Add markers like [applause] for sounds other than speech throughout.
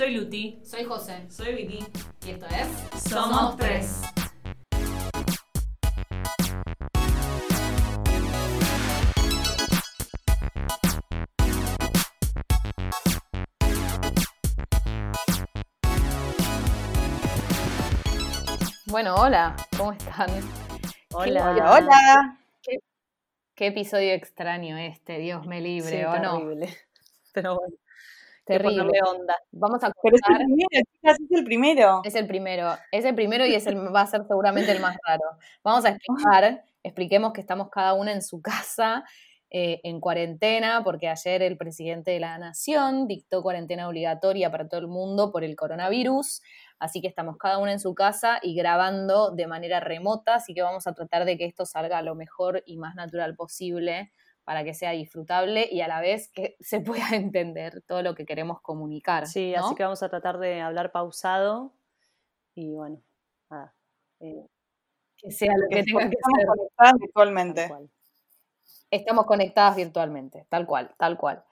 Soy Luti. Soy José. Soy Vicky. Y esto es Somos Tres. Bueno, hola, ¿cómo están? Hola. Hola, hola. Qué episodio extraño este, Dios me libre, Sí, ¿o no? terrible. Pero bueno, Terrible. onda. Vamos a Pero es el contar. primero, chicas, es el primero. Es el primero, es el primero y es el, va a ser seguramente el más [laughs] raro. Vamos a explicar, expliquemos que estamos cada una en su casa eh, en cuarentena, porque ayer el presidente de la Nación dictó cuarentena obligatoria para todo el mundo por el coronavirus, así que estamos cada una en su casa y grabando de manera remota, así que vamos a tratar de que esto salga lo mejor y más natural posible para que sea disfrutable y a la vez que se pueda [laughs] entender todo lo que queremos comunicar. Sí, ¿no? así que vamos a tratar de hablar pausado. Y bueno, nada. eh, que sea lo que tenga que Estamos ser. conectadas tal virtualmente. Estamos conectadas virtualmente, tal cual, tal cual.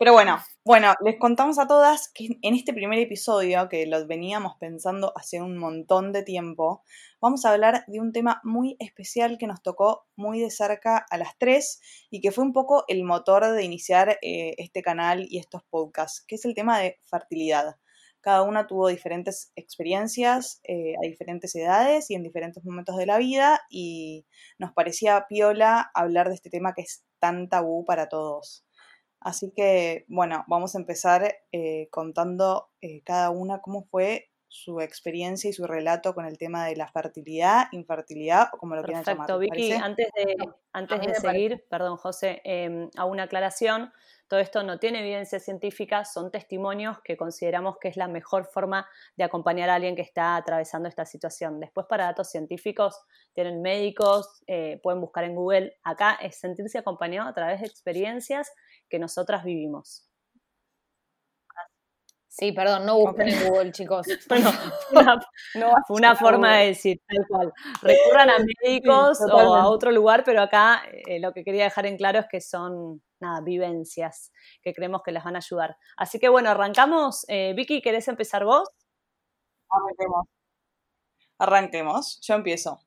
Pero bueno, bueno, les contamos a todas que en este primer episodio, que lo veníamos pensando hace un montón de tiempo, vamos a hablar de un tema muy especial que nos tocó muy de cerca a las tres y que fue un poco el motor de iniciar eh, este canal y estos podcasts, que es el tema de fertilidad. Cada una tuvo diferentes experiencias eh, a diferentes edades y en diferentes momentos de la vida y nos parecía piola hablar de este tema que es tan tabú para todos. Así que, bueno, vamos a empezar eh, contando eh, cada una cómo fue su experiencia y su relato con el tema de la fertilidad, infertilidad o como lo quieran llamar. Perfecto, ¿les Vicky. parece? Antes de, antes de seguir, perdón, José, eh, a una aclaración. Todo esto no tiene evidencia científica, son testimonios que consideramos que es la mejor forma de acompañar a alguien que está atravesando esta situación. Después, para datos científicos, tienen médicos, eh, pueden buscar en Google. Acá es sentirse acompañado a través de experiencias que nosotras vivimos. Sí, perdón, no busquen Ok. en Google, chicos. [laughs] Bueno, [laughs] una, No fue una forma de decir, tal cual. Recurran a [laughs] médicos o a otro lugar, pero acá eh, lo que quería dejar en claro es que son nada, vivencias que creemos que les van a ayudar. Así que bueno, arrancamos. Eh, Vicky, ¿querés empezar vos? Arranquemos. Arranquemos, yo empiezo.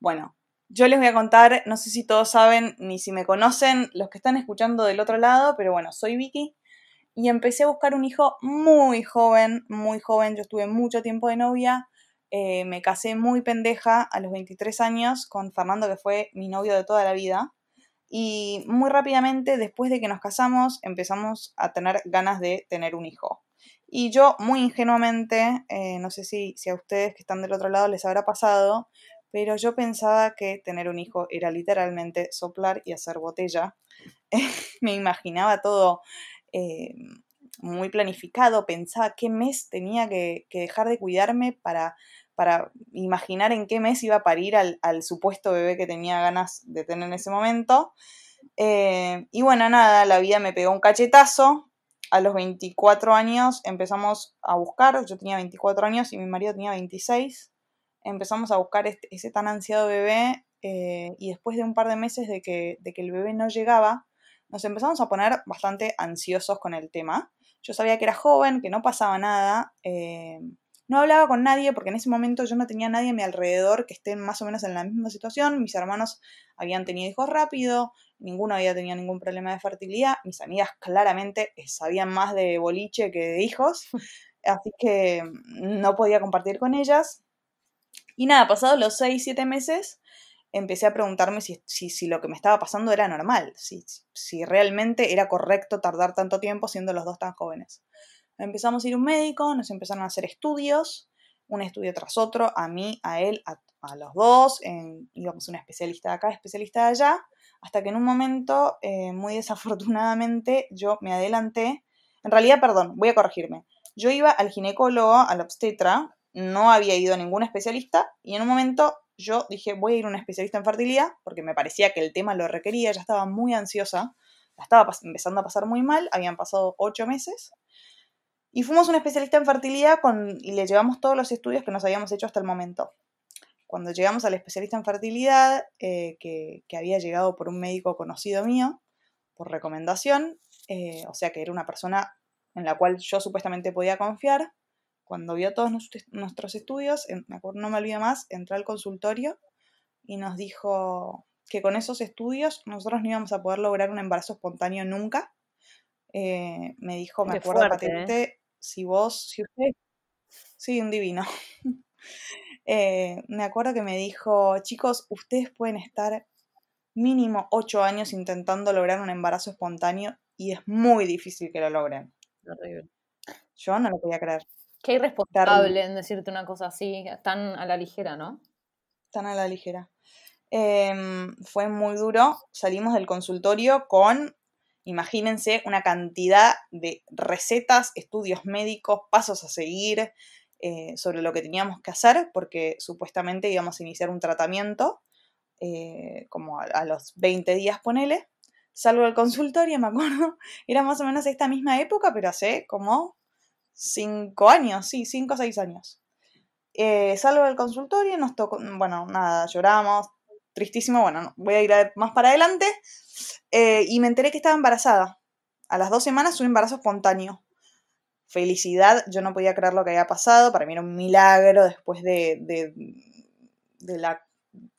Bueno, yo les voy a contar, no sé si todos saben ni si me conocen los que están escuchando del otro lado, pero bueno, soy Vicky y empecé a buscar un hijo muy joven, muy joven. Yo estuve mucho tiempo de novia, eh, me casé muy pendeja a los 23 años con Fernando, que fue mi novio de toda la vida. Y muy rápidamente, después de que nos casamos, empezamos a tener ganas de tener un hijo. Y yo, muy ingenuamente, eh, no sé si, si a ustedes que están del otro lado les habrá pasado, pero yo pensaba que tener un hijo era literalmente soplar y hacer botella. [laughs] Me imaginaba todo eh, muy planificado, pensaba qué mes tenía que, dejar de cuidarme para, imaginar en qué mes iba a parir al, supuesto bebé que tenía ganas de tener en ese momento. Eh, y bueno, nada, la vida me pegó un cachetazo. A los 24 años empezamos a buscar, yo tenía 24 años y mi marido tenía 26. Empezamos a buscar este- ese tan ansiado bebé eh, y después de un par de meses de que el bebé no llegaba, nos empezamos a poner bastante ansiosos con el tema. Yo sabía que era joven, que no pasaba nada. eh, no hablaba con nadie porque en ese momento yo no tenía nadie a mi alrededor que esté más o menos en la misma situación. Mis hermanos habían tenido hijos rápido, ninguno había tenido ningún problema de fertilidad. Mis amigas claramente sabían más de boliche que de hijos, [laughs] así que no podía compartir con ellas. Y nada, pasados los 6, 7 meses, empecé a preguntarme si, si, si lo que me estaba pasando era normal, si, si realmente era correcto tardar tanto tiempo siendo los dos tan jóvenes. Empezamos a ir a un médico, nos empezaron a hacer estudios, un estudio tras otro, a mí, a él, a, los dos, en- íbamos una especialista de acá, especialista de allá, hasta que en un momento, eh, muy [laughs] desafortunadamente, yo me adelanté. En realidad, perdón, voy a corregirme. Yo iba al ginecólogo, al obstetra, no había ido a ningún especialista, y en un momento yo dije, voy a ir a un especialista en fertilidad, porque me parecía que el tema lo requería, ya estaba muy ansiosa, la estaba empezando a pasar muy mal, habían pasado ocho meses, y fuimos a un especialista en fertilidad y le llevamos todos los estudios que nos habíamos hecho hasta el momento. Cuando llegamos al especialista en fertilidad, eh, que, que había llegado por un médico conocido mío, por recomendación, eh, o sea que era una persona en la cual yo supuestamente podía confiar, cuando vio todos nuestros estudios, me acuerdo, no me olvido más, entró al consultorio y nos dijo que con esos estudios nosotros no íbamos a poder lograr un embarazo espontáneo nunca. Eh, me dijo, me acuerdo ¿eh? patente, si vos, si usted, sí, un divino. [laughs] Eh, me acuerdo que me dijo, chicos, ustedes pueden estar mínimo ocho años intentando lograr un embarazo espontáneo y es muy difícil que lo logren. Yo no lo podía creer. Qué irresponsable en decirte una cosa así, tan a la ligera, ¿no? Tan a la ligera. Em, fue muy duro. Salimos del consultorio con, imagínense, una cantidad de recetas, estudios médicos, pasos a seguir eh, sobre lo que teníamos que hacer, porque supuestamente íbamos a iniciar un tratamiento, eh, como a, a, los 20 días, ponele. Salgo del consultorio, me acuerdo, [laughs] era más o menos esta misma época, pero hace como cinco años, sí, cinco o seis años. Eh, salgo del consultorio, nos tocó, bueno, nada, lloramos, tristísimo, bueno, voy a ir más para adelante, eh, y me enteré que estaba embarazada. A las dos semanas un embarazo espontáneo. Felicidad, yo no podía creer lo que había pasado, para mí era un milagro después de, de, de la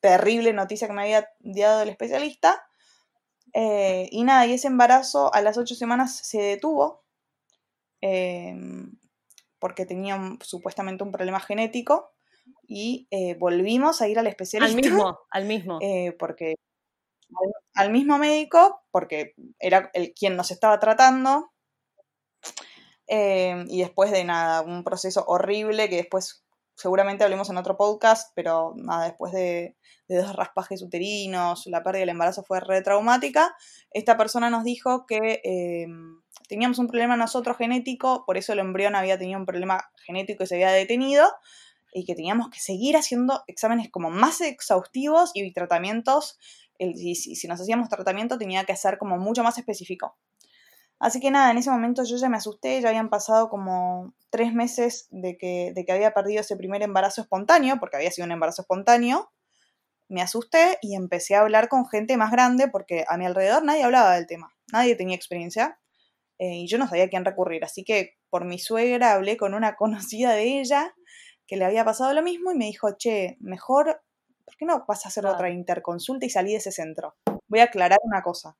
terrible noticia que me había dado el especialista. Eh, y nada, y ese embarazo a las ocho semanas se detuvo, Em, porque tenía supuestamente un problema genético y eh, volvimos a ir al especialista. Al mismo, [laughs] al mismo. Eh, porque al, mismo médico, porque era el quien nos estaba tratando. Em, y después de nada, un proceso horrible que después seguramente hablemos en otro podcast, pero nada, después de, dos raspajes uterinos, la pérdida del embarazo fue re traumática. Esta persona nos dijo que em, teníamos un problema nosotros genético, por eso el embrión había tenido un problema genético y se había detenido, y que teníamos que seguir haciendo exámenes como más exhaustivos y tratamientos. y si nos hacíamos tratamiento tenía que ser como mucho más específico. Así que nada, en ese momento yo ya me asusté, ya habían pasado como tres meses de que, de que había perdido ese primer embarazo espontáneo, porque había sido un embarazo espontáneo. Me asusté y empecé a hablar con gente más grande porque a mi alrededor nadie hablaba del tema, nadie tenía experiencia eh, y yo no sabía a quién recurrir. Así que por mi suegra hablé con una [laughs] conocida de ella que le había pasado lo mismo y me dijo, che, mejor, ¿por qué no vas a hacer otra interconsulta y salí de ese centro? Voy a aclarar una cosa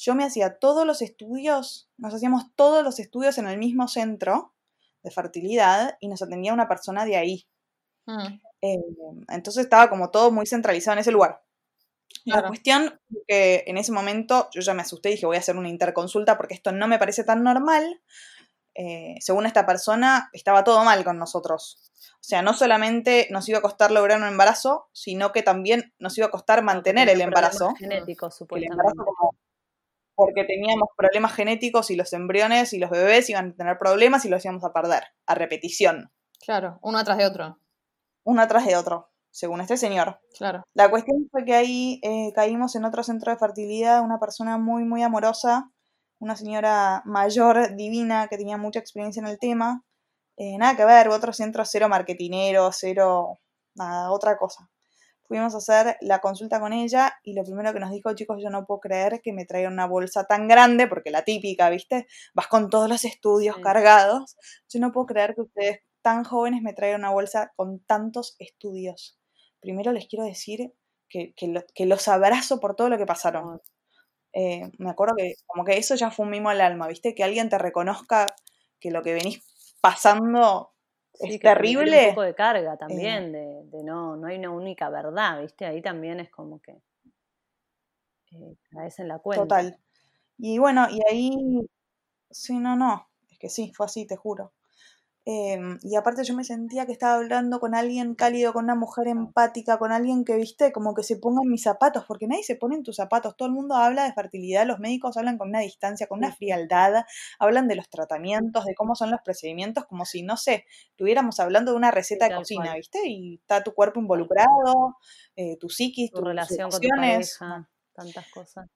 yo me hacía todos los estudios, nos hacíamos todos los estudios en el mismo centro de fertilidad y nos atendía una persona de ahí. Mm. Eh, entonces estaba como todo muy centralizado en ese lugar. La cuestión que en ese momento yo ya me asusté y dije voy a hacer una interconsulta porque esto no me parece tan normal. Eh, según esta persona, estaba todo mal con nosotros. O sea, no solamente nos iba a costar lograr un embarazo, sino que también nos iba a costar mantener el embarazo. Genético, supuestamente porque teníamos problemas genéticos y los embriones y los bebés iban a tener problemas y los íbamos a perder, a repetición. Claro, uno atrás de otro. Uno atrás de otro, según este señor. Claro. La cuestión fue que ahí eh, caímos en otro centro de fertilidad, una persona muy, muy amorosa, una señora mayor, divina, que tenía mucha experiencia en el tema. Eh, nada que ver, otro centro cero marketinero, cero, nada, otra cosa fuimos a hacer la consulta con ella y lo primero que nos dijo, chicos, yo no puedo creer que me traigan una bolsa tan grande, porque la típica, ¿viste? Vas con todos los estudios cargados. Yo no puedo creer que ustedes tan jóvenes me traigan una bolsa con tantos estudios. Primero les quiero decir que, que, los abrazo por todo lo que pasaron. Eh, me acuerdo que como que eso ya fue un mimo al alma, ¿viste? Que alguien te reconozca que lo que venís pasando es terrible. Un poco de carga también, de, de, no, no hay una única verdad, ¿viste? Ahí también es como que eh, caes en la cuenta. Total. Y bueno, y ahí, sí, no, no, es que sí, fue así, te juro. Em, y aparte yo me sentía que estaba hablando con alguien cálido, con una mujer empática, con alguien que, viste, como que se ponga en mis zapatos, porque nadie se pone en tus zapatos, todo el mundo habla de fertilidad, los médicos hablan con una distancia, con una frialdad, hablan de los tratamientos, de cómo son los procedimientos, como si, no sé, estuviéramos hablando de una receta de cocina, viste, y está tu cuerpo involucrado, eh, tu psiquis, tu relación con tu pareja, tantas cosas.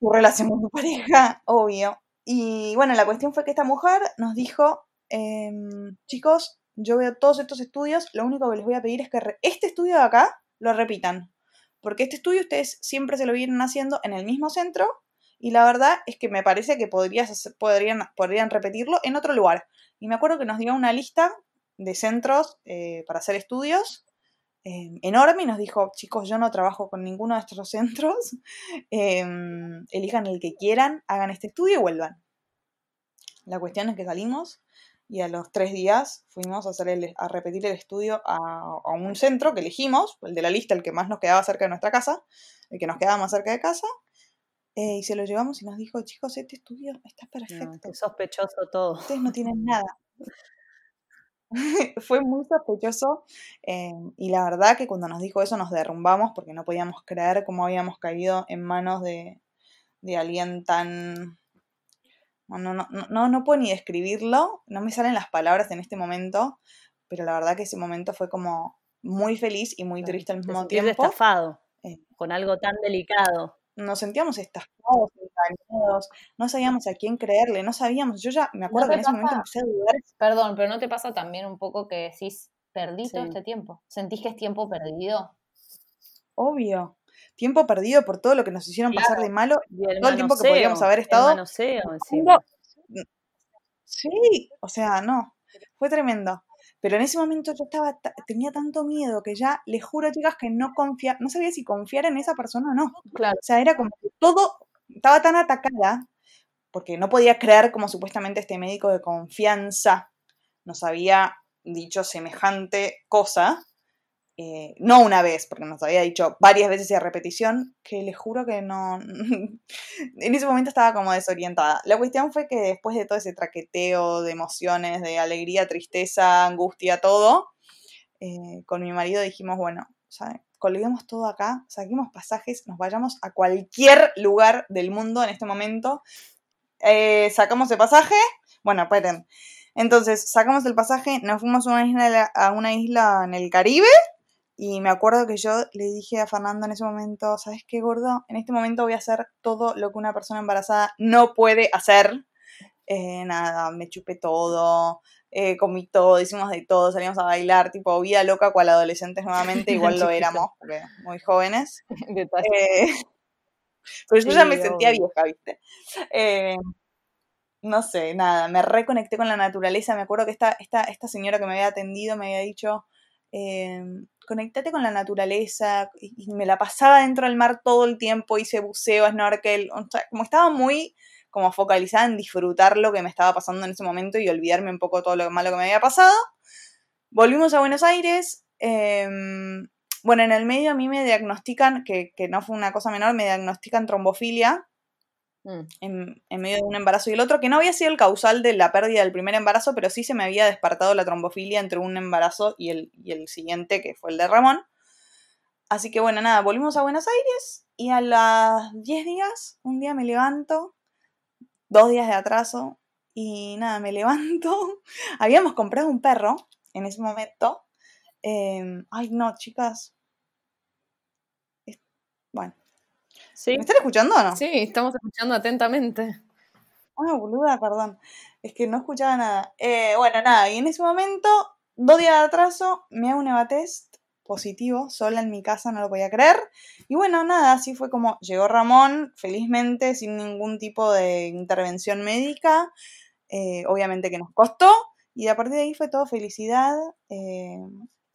Tu relación con tu pareja, obvio. Y bueno, la cuestión fue que esta mujer nos dijo Em, chicos, yo veo todos estos estudios, lo único que les voy a pedir es que este estudio de acá lo repitan, porque este estudio ustedes siempre se lo vienen haciendo en el mismo centro y la verdad es que me parece que podrían, repetirlo en otro lugar. Y me acuerdo que nos dio una lista de centros eh, para hacer estudios eh, enorme y nos dijo, chicos, yo no trabajo con ninguno de estos centros, [laughs] em, elijan el que quieran, hagan este estudio y vuelvan. La cuestión es que salimos y a los tres días fuimos a, hacer a repetir el estudio a, un centro que elegimos, el de la lista, el que más nos quedaba cerca de nuestra casa, el que nos quedaba más cerca de casa, eh, y se lo llevamos y nos dijo, chicos, este estudio está perfecto. No, sospechoso todo. Ustedes no tienen [laughs] nada. [laughs] Fue muy sospechoso eh, y la verdad que cuando nos dijo eso nos derrumbamos porque no podíamos creer cómo habíamos caído en manos de, de alguien tan... No, no, no, no puedo ni describirlo, no me salen las palabras en este momento, pero la verdad que ese momento fue como muy feliz y muy triste al mismo tiempo. estafado eh, con algo tan delicado nos sentíamos estafados, engañados, no sabíamos a quién creerle, no sabíamos, yo ya me acuerdo que en ese momento empecé a dudar. Perdón, pero ¿no te pasa también un poco que decís, perdí todo este tiempo? ¿Sentís que es tiempo perdido? Obvio. Tiempo perdido por todo lo que nos hicieron pasar de malo, todo el tiempo que podríamos haber estado. Sí, o sea, no. Fue tremendo. Pero en ese momento yo estaba, tenía tanto miedo que ya, les juro, chicas, que no confía, no sabía si confiar en esa persona o no. Claro. O sea, era como que todo estaba tan atacada, porque no podía creer como supuestamente este médico de confianza nos había dicho semejante cosa, eh, no una vez, porque nos había dicho varias veces y a repetición, que les juro que no, [laughs] en ese momento estaba como desorientada. La cuestión fue que después de todo ese traqueteo de emociones, de alegría, tristeza, angustia, todo, eh, con mi marido dijimos, bueno, ¿sabes? colguemos todo acá, saquemos pasajes, nos vayamos a cualquier lugar del mundo en este momento. Eh, sacamos el pasaje, bueno, esperen. Entonces, sacamos el pasaje, nos fuimos a una isla, a una isla en el Caribe y me acuerdo que yo le dije a Fernando en ese momento, ¿sabes qué, gordo? En este momento voy a hacer todo lo que una persona embarazada no puede hacer. Eh, nada, me chupé todo, eh, comí todo, hicimos de todo, salimos a bailar, tipo vida loca cual adolescentes nuevamente, [laughs] igual lo éramos, porque muy jóvenes. [laughs] Eh, [laughs] pero yo ya me sentía vieja, ¿viste? no sé, nada, me reconecté con la naturaleza, me acuerdo que esta, esta, esta señora que me había atendido me había dicho, conectate con la naturaleza, y, me la pasaba dentro del mar todo el tiempo, hice buceo, snorkel, como estaba muy como focalizada en disfrutar lo que me estaba pasando en ese momento y olvidarme un poco todo lo malo que me había pasado. Volvimos a Buenos Aires. Em, bueno, en el medio a mí me diagnostican, que, que no fue una cosa menor, me diagnostican trombofilia, Mm. En, medio de un embarazo y el otro, que no había sido el causal de la pérdida del primer embarazo, pero sí se me había despertado la trombofilia entre un embarazo y el, y el siguiente, que fue el de Ramón. Así que bueno, nada, volvimos a Buenos Aires y a las 10 días, un día me levanto, dos días de atraso, y nada, me [laughs] levanto. Habíamos comprado un perro en ese momento. Em, ay, no, chicas. Bueno, ¿Me están escuchando o no? Sí, estamos escuchando atentamente. Ah, boluda, perdón. Es que no escuchaba nada. Eh, bueno, nada, y en ese momento, dos días de atraso, me hago un EVA test positivo, sola en mi casa, no lo podía creer. Y bueno, nada, así fue como llegó Ramón, felizmente, sin ningún tipo de intervención médica. Eh, obviamente que nos costó. Y a partir de ahí fue todo felicidad. Eh,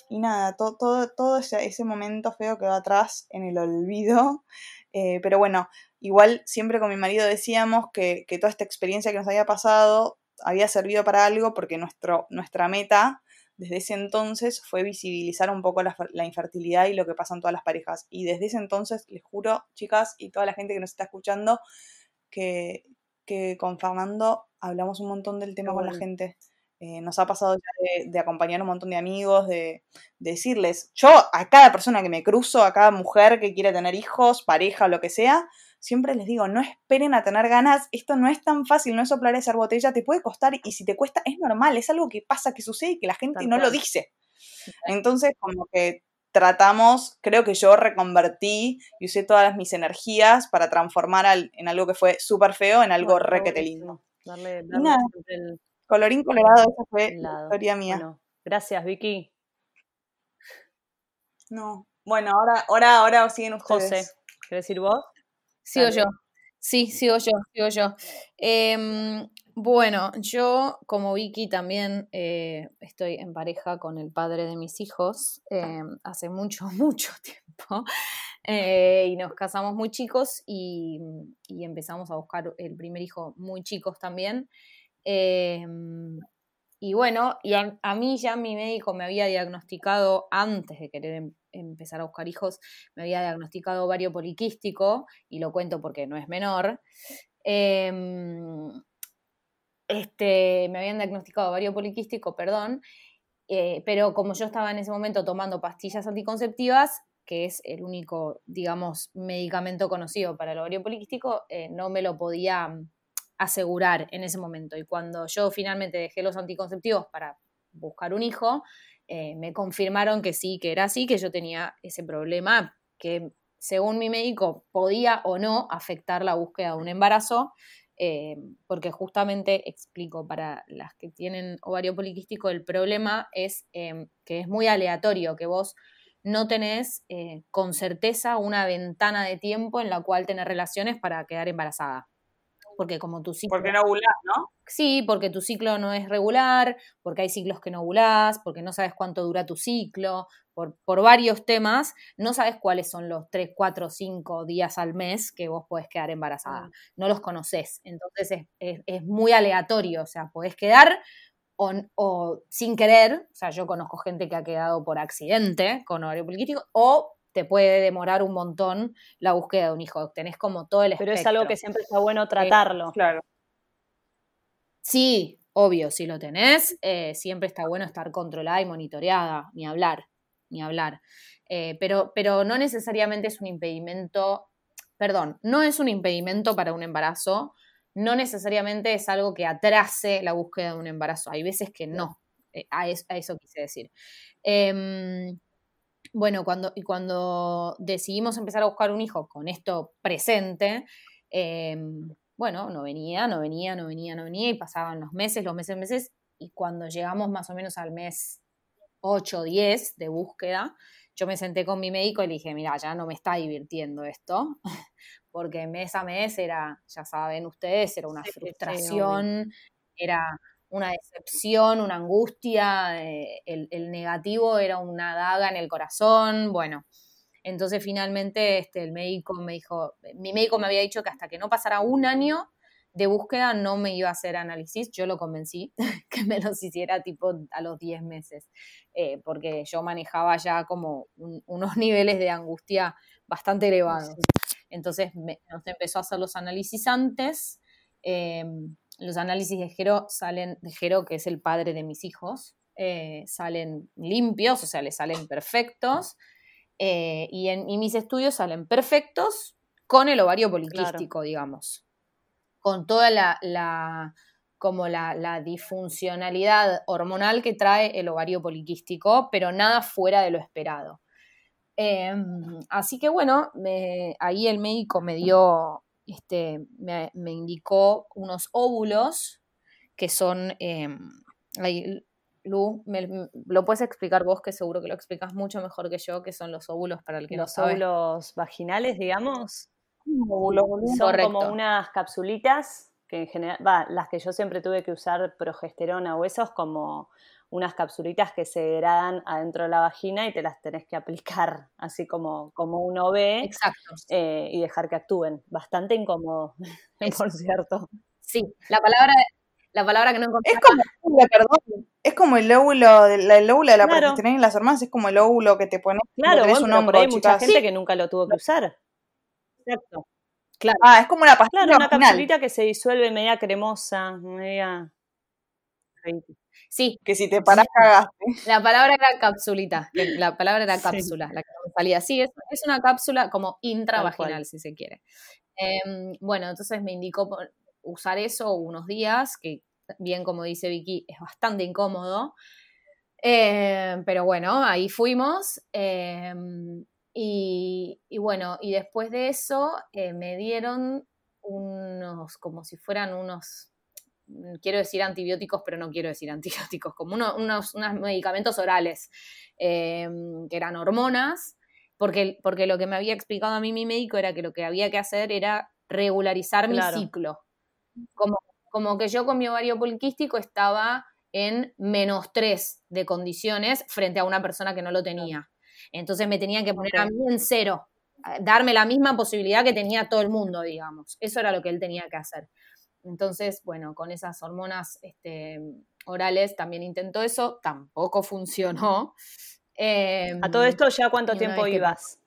y nada, todo, todo, todo ese, ese, momento feo quedó atrás en el olvido. Eh, pero bueno, igual siempre con mi marido decíamos que, toda esta experiencia que nos había pasado había servido para algo porque nuestro, nuestra meta desde ese entonces fue visibilizar un poco la, infertilidad y lo que pasa en todas las parejas. Y desde ese entonces, les juro, chicas, y toda la gente que nos está escuchando, que, que con Fernando hablamos un montón del tema con la gente. Eh, nos ha pasado ya de, acompañar a un montón de amigos, de, decirles, yo a cada persona que me cruzo, a cada mujer que quiere tener hijos, pareja o lo que sea, siempre les digo, no esperen a tener ganas, esto no es tan fácil, no es soplar esa botella, te puede costar y si te cuesta es normal, es algo que pasa, que sucede y que la gente no lo dice. Entonces, como que tratamos, creo que yo reconvertí y usé todas mis energías para transformar en algo que fue súper feo en algo requete lindo. Darle, Colorín colorado, esa fue la historia mía. gracias, Vicky. No. Bueno, ahora, ahora, ahora siguen ustedes. José, ¿quieres decir vos? Sigo yo. Sí, sigo yo, sigo yo. Em, bueno, yo como Vicky también eh, estoy en pareja con el padre de mis hijos em, hace mucho, [laughs] mucho tiempo. Eh, y nos casamos muy chicos y, empezamos a buscar el primer hijo muy chicos también. Em, y bueno, y a, mí ya mi médico me había diagnosticado, antes de querer em, empezar a buscar hijos, me había diagnosticado ovario poliquístico, y lo cuento porque no es menor. Em, este, me habían diagnosticado ovario poliquístico, perdón, eh, pero como yo estaba en ese momento tomando pastillas anticonceptivas, que es el único, digamos, medicamento conocido para el ovario poliquístico, eh, no me lo podía asegurar en ese momento. Y cuando yo finalmente dejé los anticonceptivos para buscar un hijo, eh, me confirmaron que sí, que era así, que yo tenía ese problema que según mi médico podía o no afectar la búsqueda de un embarazo, eh, porque justamente explico para las que tienen ovario poliquístico, el problema es em, que es muy aleatorio, que vos no tenés eh, con certeza una ventana de tiempo en la cual tener relaciones para quedar embarazada porque como tu ciclo... Porque no ovulás, ¿no? Sí, porque tu ciclo no es regular, porque hay ciclos que no ovulás, porque no sabes cuánto dura tu ciclo, por, por varios temas, no sabes cuáles son los 3, 4, 5 días al mes que vos podés quedar embarazada. No los conoces, entonces es, muy aleatorio, o sea, podés quedar o, o, sin querer, o sea, yo conozco gente que ha quedado por accidente con ovario poliquístico, o te puede demorar un montón la búsqueda de un hijo. Tenés como todo el Pero es algo que siempre está bueno eh, tratarlo. claro. Sí, obvio, si lo tenés, eh, siempre está bueno estar controlada y monitoreada, ni hablar, ni hablar. Eh, pero, pero no necesariamente es un impedimento, perdón, no es un impedimento para un embarazo, no necesariamente es algo que atrase la búsqueda de un embarazo. Hay veces que no, a, eso, a, eso, quise decir. Em, bueno, cuando, y cuando decidimos empezar a buscar un hijo con esto presente, em, bueno, no venía, no venía, no venía, no venía, y pasaban los meses, los meses, meses, y cuando llegamos más o menos al mes 8 o 10 de búsqueda, yo me senté con mi médico y le dije, mira, ya no me está divirtiendo esto, [laughs] porque mes a mes era, ya saben ustedes, era una frustración, era una decepción, una angustia, eh, el, negativo era una daga en el corazón, bueno. Entonces finalmente este, el médico me dijo, mi médico me había dicho que hasta que no pasara un año de búsqueda no me iba a hacer análisis, yo lo convencí [laughs] que me los hiciera tipo a los 10 meses, eh, porque yo manejaba ya como unos [laughs] niveles de angustia bastante elevados. Entonces me, nos empezó a hacer los análisis antes. Em, los análisis de Jero salen, de Jero, que es el padre de mis hijos, eh, salen limpios, o sea, le salen perfectos. Eh, y en mis estudios salen perfectos con el ovario poliquístico, digamos. Con toda la, como la, disfuncionalidad hormonal que trae el ovario poliquístico, pero nada fuera de lo esperado. Em, así que bueno, ahí el médico me dio este, me, indicó unos óvulos que son, eh, Lu, lo puedes explicar vos, que seguro que lo explicas mucho mejor que yo, que son los óvulos para el que los no óvulos vaginales, digamos. son como unas capsulitas que en general, va, las que yo siempre tuve que usar progesterona o esos como unas capsulitas que se degradan adentro de la vagina y te las tenés que aplicar [laughs] así como, como uno ve Exacto. Eh, y dejar que actúen. Bastante incómodo, [laughs] por cierto. Sí, la palabra, la palabra que no encontré. Es como, perdón, es como el óvulo, el óvulo de la claro. en las hormonas, es como el óvulo que te pones. Claro, un hay mucha gente que nunca lo tuvo que usar. Exacto. Claro. Ah, es como una pastilla. Claro, una capsulita que se disuelve media cremosa, media. Sí. Que si te paras cagaste. La palabra era capsulita, la palabra era cápsula, la que salía. Sí, es, una cápsula como intravaginal, si se quiere. Em, bueno, entonces me indicó usar eso unos días, que bien como dice Vicky, es bastante incómodo. Em, pero bueno, ahí fuimos. Em, y, y, bueno, y después de eso eh, me dieron unos, como si fueran unos quiero decir antibióticos, pero no quiero decir [laughs] antibióticos, como unos, medicamentos orales, em, que eran hormonas, porque, porque lo que me había explicado a mí mi médico era que lo que había que hacer era regularizar mi ciclo. Como, como que yo con mi ovario poliquístico estaba en menos 3 de condiciones frente a una persona que no lo tenía. Entonces me tenían que poner a mí en cero, darme la misma posibilidad que tenía todo el mundo, digamos. Eso era lo que él tenía que hacer. Entonces, bueno, con esas hormonas este, orales también intentó eso, tampoco funcionó. Em, A todo esto, ¿ya cuánto tiempo que- ibas?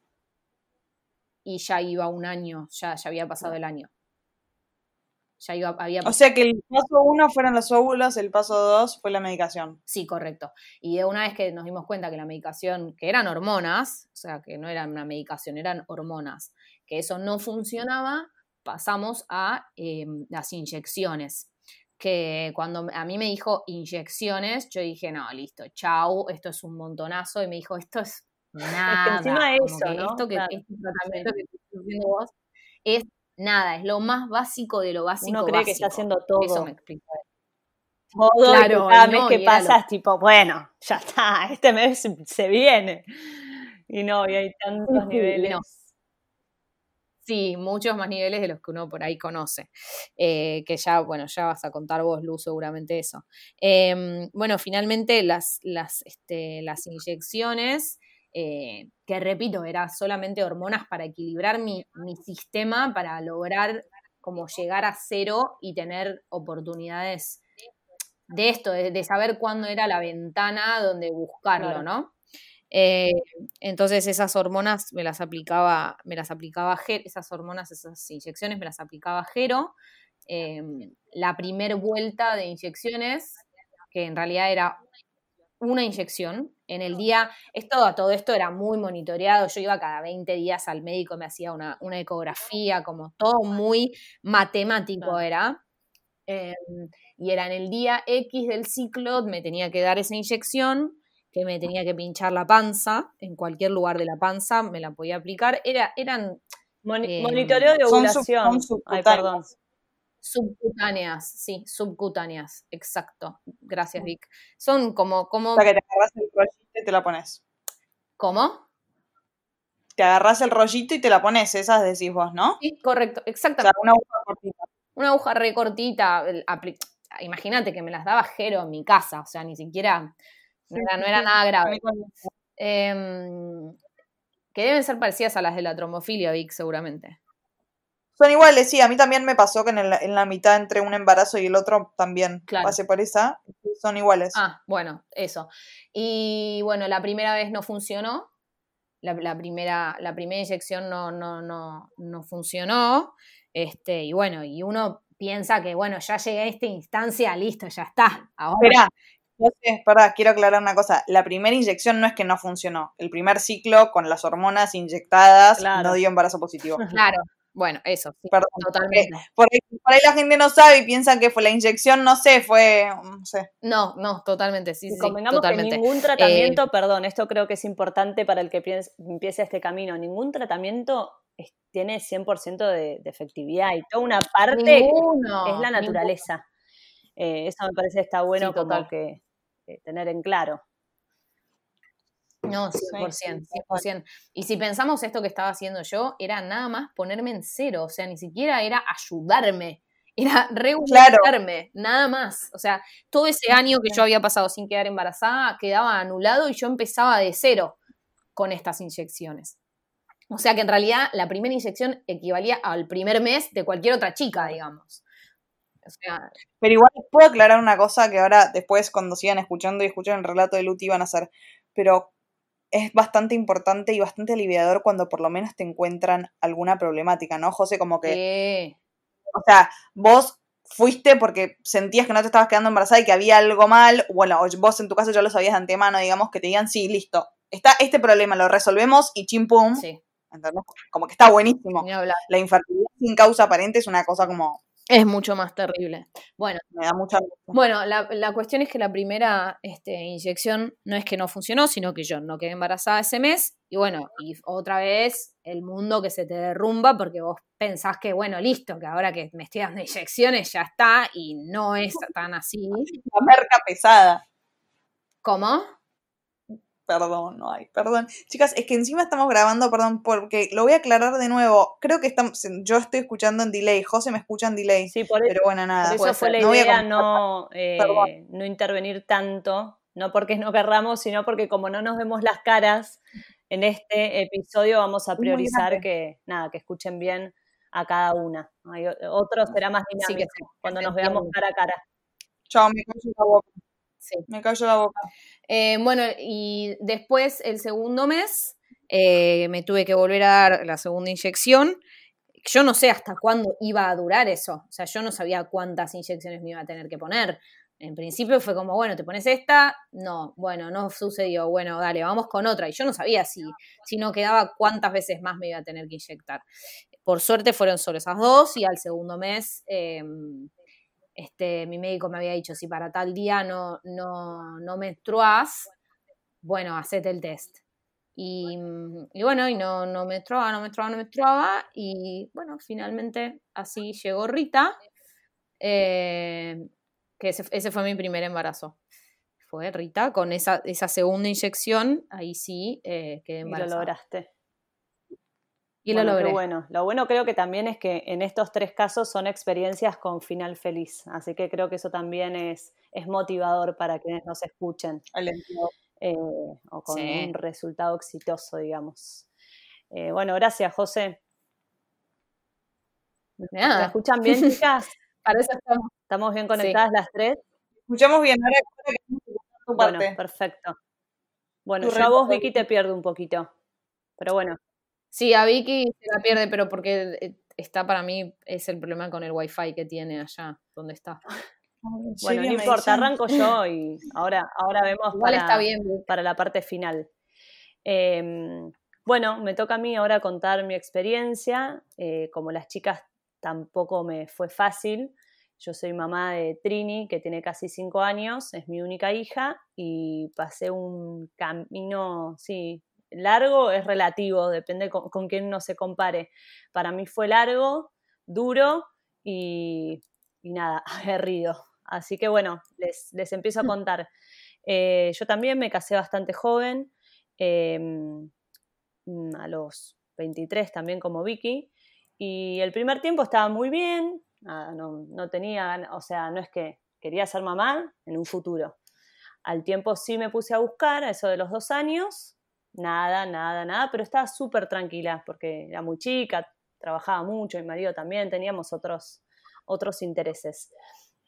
y ya iba un año, ya, ya había pasado el año. Ya iba, había O sea que el paso uno fueron los óvulos, el paso dos fue la medicación. Sí, correcto. Y de una vez que nos dimos cuenta que la medicación, que eran hormonas, o sea, que no eran una medicación, eran hormonas, que eso no funcionaba, pasamos a eh, las inyecciones. Que cuando a mí me dijo inyecciones, yo dije, no, listo, chau, esto es un montonazo. Y me dijo, esto es [laughs] nada. encima como eso, que ¿no? Esto que, Claro. este tratamiento que estás haciendo vos es nada, es lo más básico de lo básico. Uno cree que está haciendo todo. Eso me explicó. todo Claro, cada y mes no, que y era pasa es tipo, bueno, ya está, este mes se viene. Y no, y hay tantos [laughs] niveles. no. Sí, muchos más niveles de los que uno por ahí conoce. Eh, que ya, bueno, ya vas a contar vos, Luz, seguramente eso. Em, bueno, finalmente las, las, este, las inyecciones, eh, que repito, era solamente hormonas para equilibrar mi, mi sistema, para lograr como llegar a cero y tener oportunidades de esto, de, de saber cuándo era la ventana donde buscarlo. ¿no? Eh, entonces esas hormonas me las aplicaba, me las aplicaba esas hormonas, esas inyecciones me las aplicaba Jero. Eh, la primer vuelta de inyecciones, que en realidad era una inyección en el día, esto todo esto era muy monitoreado, yo iba cada 20 días al médico, me hacía una, una ecografía, como todo muy matemático era. Eh, y era en el día X del ciclo, me tenía que dar esa inyección, que me tenía que pinchar la panza, en cualquier lugar de la panza me la podía aplicar. Era, eran Eh, monitoreo de son sub- ovulación. son Ay, perdón. subcutáneas, sí, subcutáneas, exacto. Gracias, Vic. Son como, como, O sea que te agarras el rollito y te la pones. ¿cómo? Te agarras el rollito y te la pones, esas decís vos, ¿no? Sí, correcto, O sea, exactamente. una aguja cortita. Una aguja recortita, imagínate que me las daba Jero en mi casa, o sea, ni siquiera, no era, no era nada grave. Em, que deben ser parecidas a las de la trombofilia, Vic, seguramente. Son iguales, sí. A mí también me pasó que en, el- en la mitad entre un embarazo y el otro también Claro. pasé por esa. Son iguales. Ah, bueno, eso. Y bueno, la primera vez no funcionó. La, la primera, la primera inyección no, no, no, no funcionó. Este, y bueno, y uno piensa que, bueno, ya llegué a esta instancia, listo, ya está. Ahora, Esperá, sé, pará, quiero aclarar una cosa. La primera inyección no es que no funcionó. El primer ciclo con las hormonas inyectadas Claro. no dio embarazo positivo. [laughs] claro, bueno, eso, sí, Perdón. totalmente. Por ahí, por ahí la gente no sabe y piensa que fue la inyección, no sé, fue, no sé. No, no, totalmente, sí, Y sí, convengamos totalmente. que ningún tratamiento, perdón, esto creo que es importante para el que empiece este camino, ningún tratamiento es- tiene 100% de, de efectividad y toda una parte Ninguno, es la naturaleza. Eh, eso me parece que está bueno Sí, como total. que eh, tener en claro. No, Sí, 100%, sí, 100%. Y si pensamos esto que estaba haciendo yo, era nada más ponerme en cero, o sea, ni siquiera era ayudarme, era regularizarme, nada más. O sea, todo ese año que yo había pasado sin quedar embarazada quedaba anulado y yo empezaba de cero con estas inyecciones. O sea que en realidad la primera inyección equivalía al primer mes de cualquier otra chica, digamos. O sea, Pero igual puedo aclarar una cosa que ahora después cuando sigan escuchando y escuchen el relato de Luti van a hacer. Pero es bastante importante y bastante aliviador cuando por lo menos te encuentran alguna problemática, ¿no, José? Como que, que o sea, vos fuiste porque sentías que no te estabas quedando embarazada y que había algo mal, bueno, vos en tu caso ya lo sabías de antemano, digamos, que te digan, sí, listo, está este problema, lo resolvemos y chim pum, sí, ¿entendés? Como que está buenísimo. La infertilidad sin causa aparente es una cosa como, Es mucho más terrible. Bueno, me da mucha... Bueno, la, la cuestión es que la primera este, inyección no es que no funcionó, sino que yo no quedé embarazada ese mes. Y bueno, y otra vez el mundo que se te derrumba porque vos pensás que, bueno, listo, que ahora que me estoy dando inyecciones ya está y no es tan así. La merca pesada. ¿Cómo? Perdón, no hay, perdón. Chicas, es que encima estamos grabando, perdón, porque lo voy a aclarar de nuevo. Creo que estamos, yo estoy escuchando en delay, José me escucha en delay. Sí, por eso, pero bueno, nada. por eso fue la no idea no, eh, no intervenir tanto, no porque no querramos, sino porque como no nos vemos las caras en este episodio, vamos a priorizar que, nada, que escuchen bien a cada una. Hay otro será más Sí, que dinámico cuando nos veamos cara a cara. Chao, me callo la boca. Sí. Me callo la boca. Eh, bueno, y después, el segundo mes, eh, me tuve que volver a dar la segunda inyección. Yo no sé hasta cuándo iba a durar eso. O sea, yo no sabía cuántas inyecciones me iba a tener que poner. En principio fue como, bueno, te pones esta, no, bueno, no sucedió, bueno, dale, vamos con otra. Y yo no sabía si, si no quedaba cuántas veces más me iba a tener que inyectar. Por suerte fueron solo esas dos y al segundo mes eh, este, mi médico me había dicho, si para tal día no, no, no menstruás, bueno, hacete el test. Y, y bueno, y no, no menstruaba, no menstruaba, no menstruaba. Y bueno, finalmente así llegó Rita, eh, que ese, ese fue mi primer embarazo. Fue Rita, con esa, esa segunda inyección, ahí sí eh, quedé Y lo embarazada. lograste. Y Bueno, lo qué logré. bueno. Lo bueno creo que también es que en estos tres casos son experiencias con final feliz. Así que creo que eso también es, es motivador para quienes nos escuchen. Alentador. eh, o con Sí. un resultado exitoso, digamos. Eh, bueno, gracias, José. ¿Me escuchan bien, [laughs] chicas? para eso estamos. ¿Estamos bien conectadas las tres? Escuchamos bien, ahora ahora que estamos escuchando tu Bueno, parte. perfecto. Bueno, Tu yo a vos. Vicky, te pierdo un poquito. Pero bueno, Sí, a Vicky se la pierde, pero porque eh, está para mí, es el problema con el wifi que tiene allá, donde está. Ay, ¿en bueno, serio no me importa, arranco yo y [laughs] ahora, ahora vemos Igual para, está bien, Vicky. para la parte final. Eh, bueno, me toca a mí ahora contar mi experiencia. Eh, como las chicas tampoco me fue fácil. Yo soy mamá de Trini, que tiene casi cinco años, es mi única hija, y pasé un camino, sí, largo es relativo, depende con, con quién uno se compare. Para mí fue largo, duro y, y nada, [laughs] aguerrido. Así que bueno, les, les empiezo a contar. Eh, yo también me casé bastante joven, eh, mm, a los 23 también como Vicky, y el primer tiempo estaba muy bien, nada, no, no tenía, o sea, no es que quería ser mamá en un futuro. Al tiempo sí me puse a buscar, a eso de los dos años, nada, nada, nada, pero estaba súper tranquila porque era muy chica, trabajaba mucho, mi marido también, teníamos otros, otros intereses.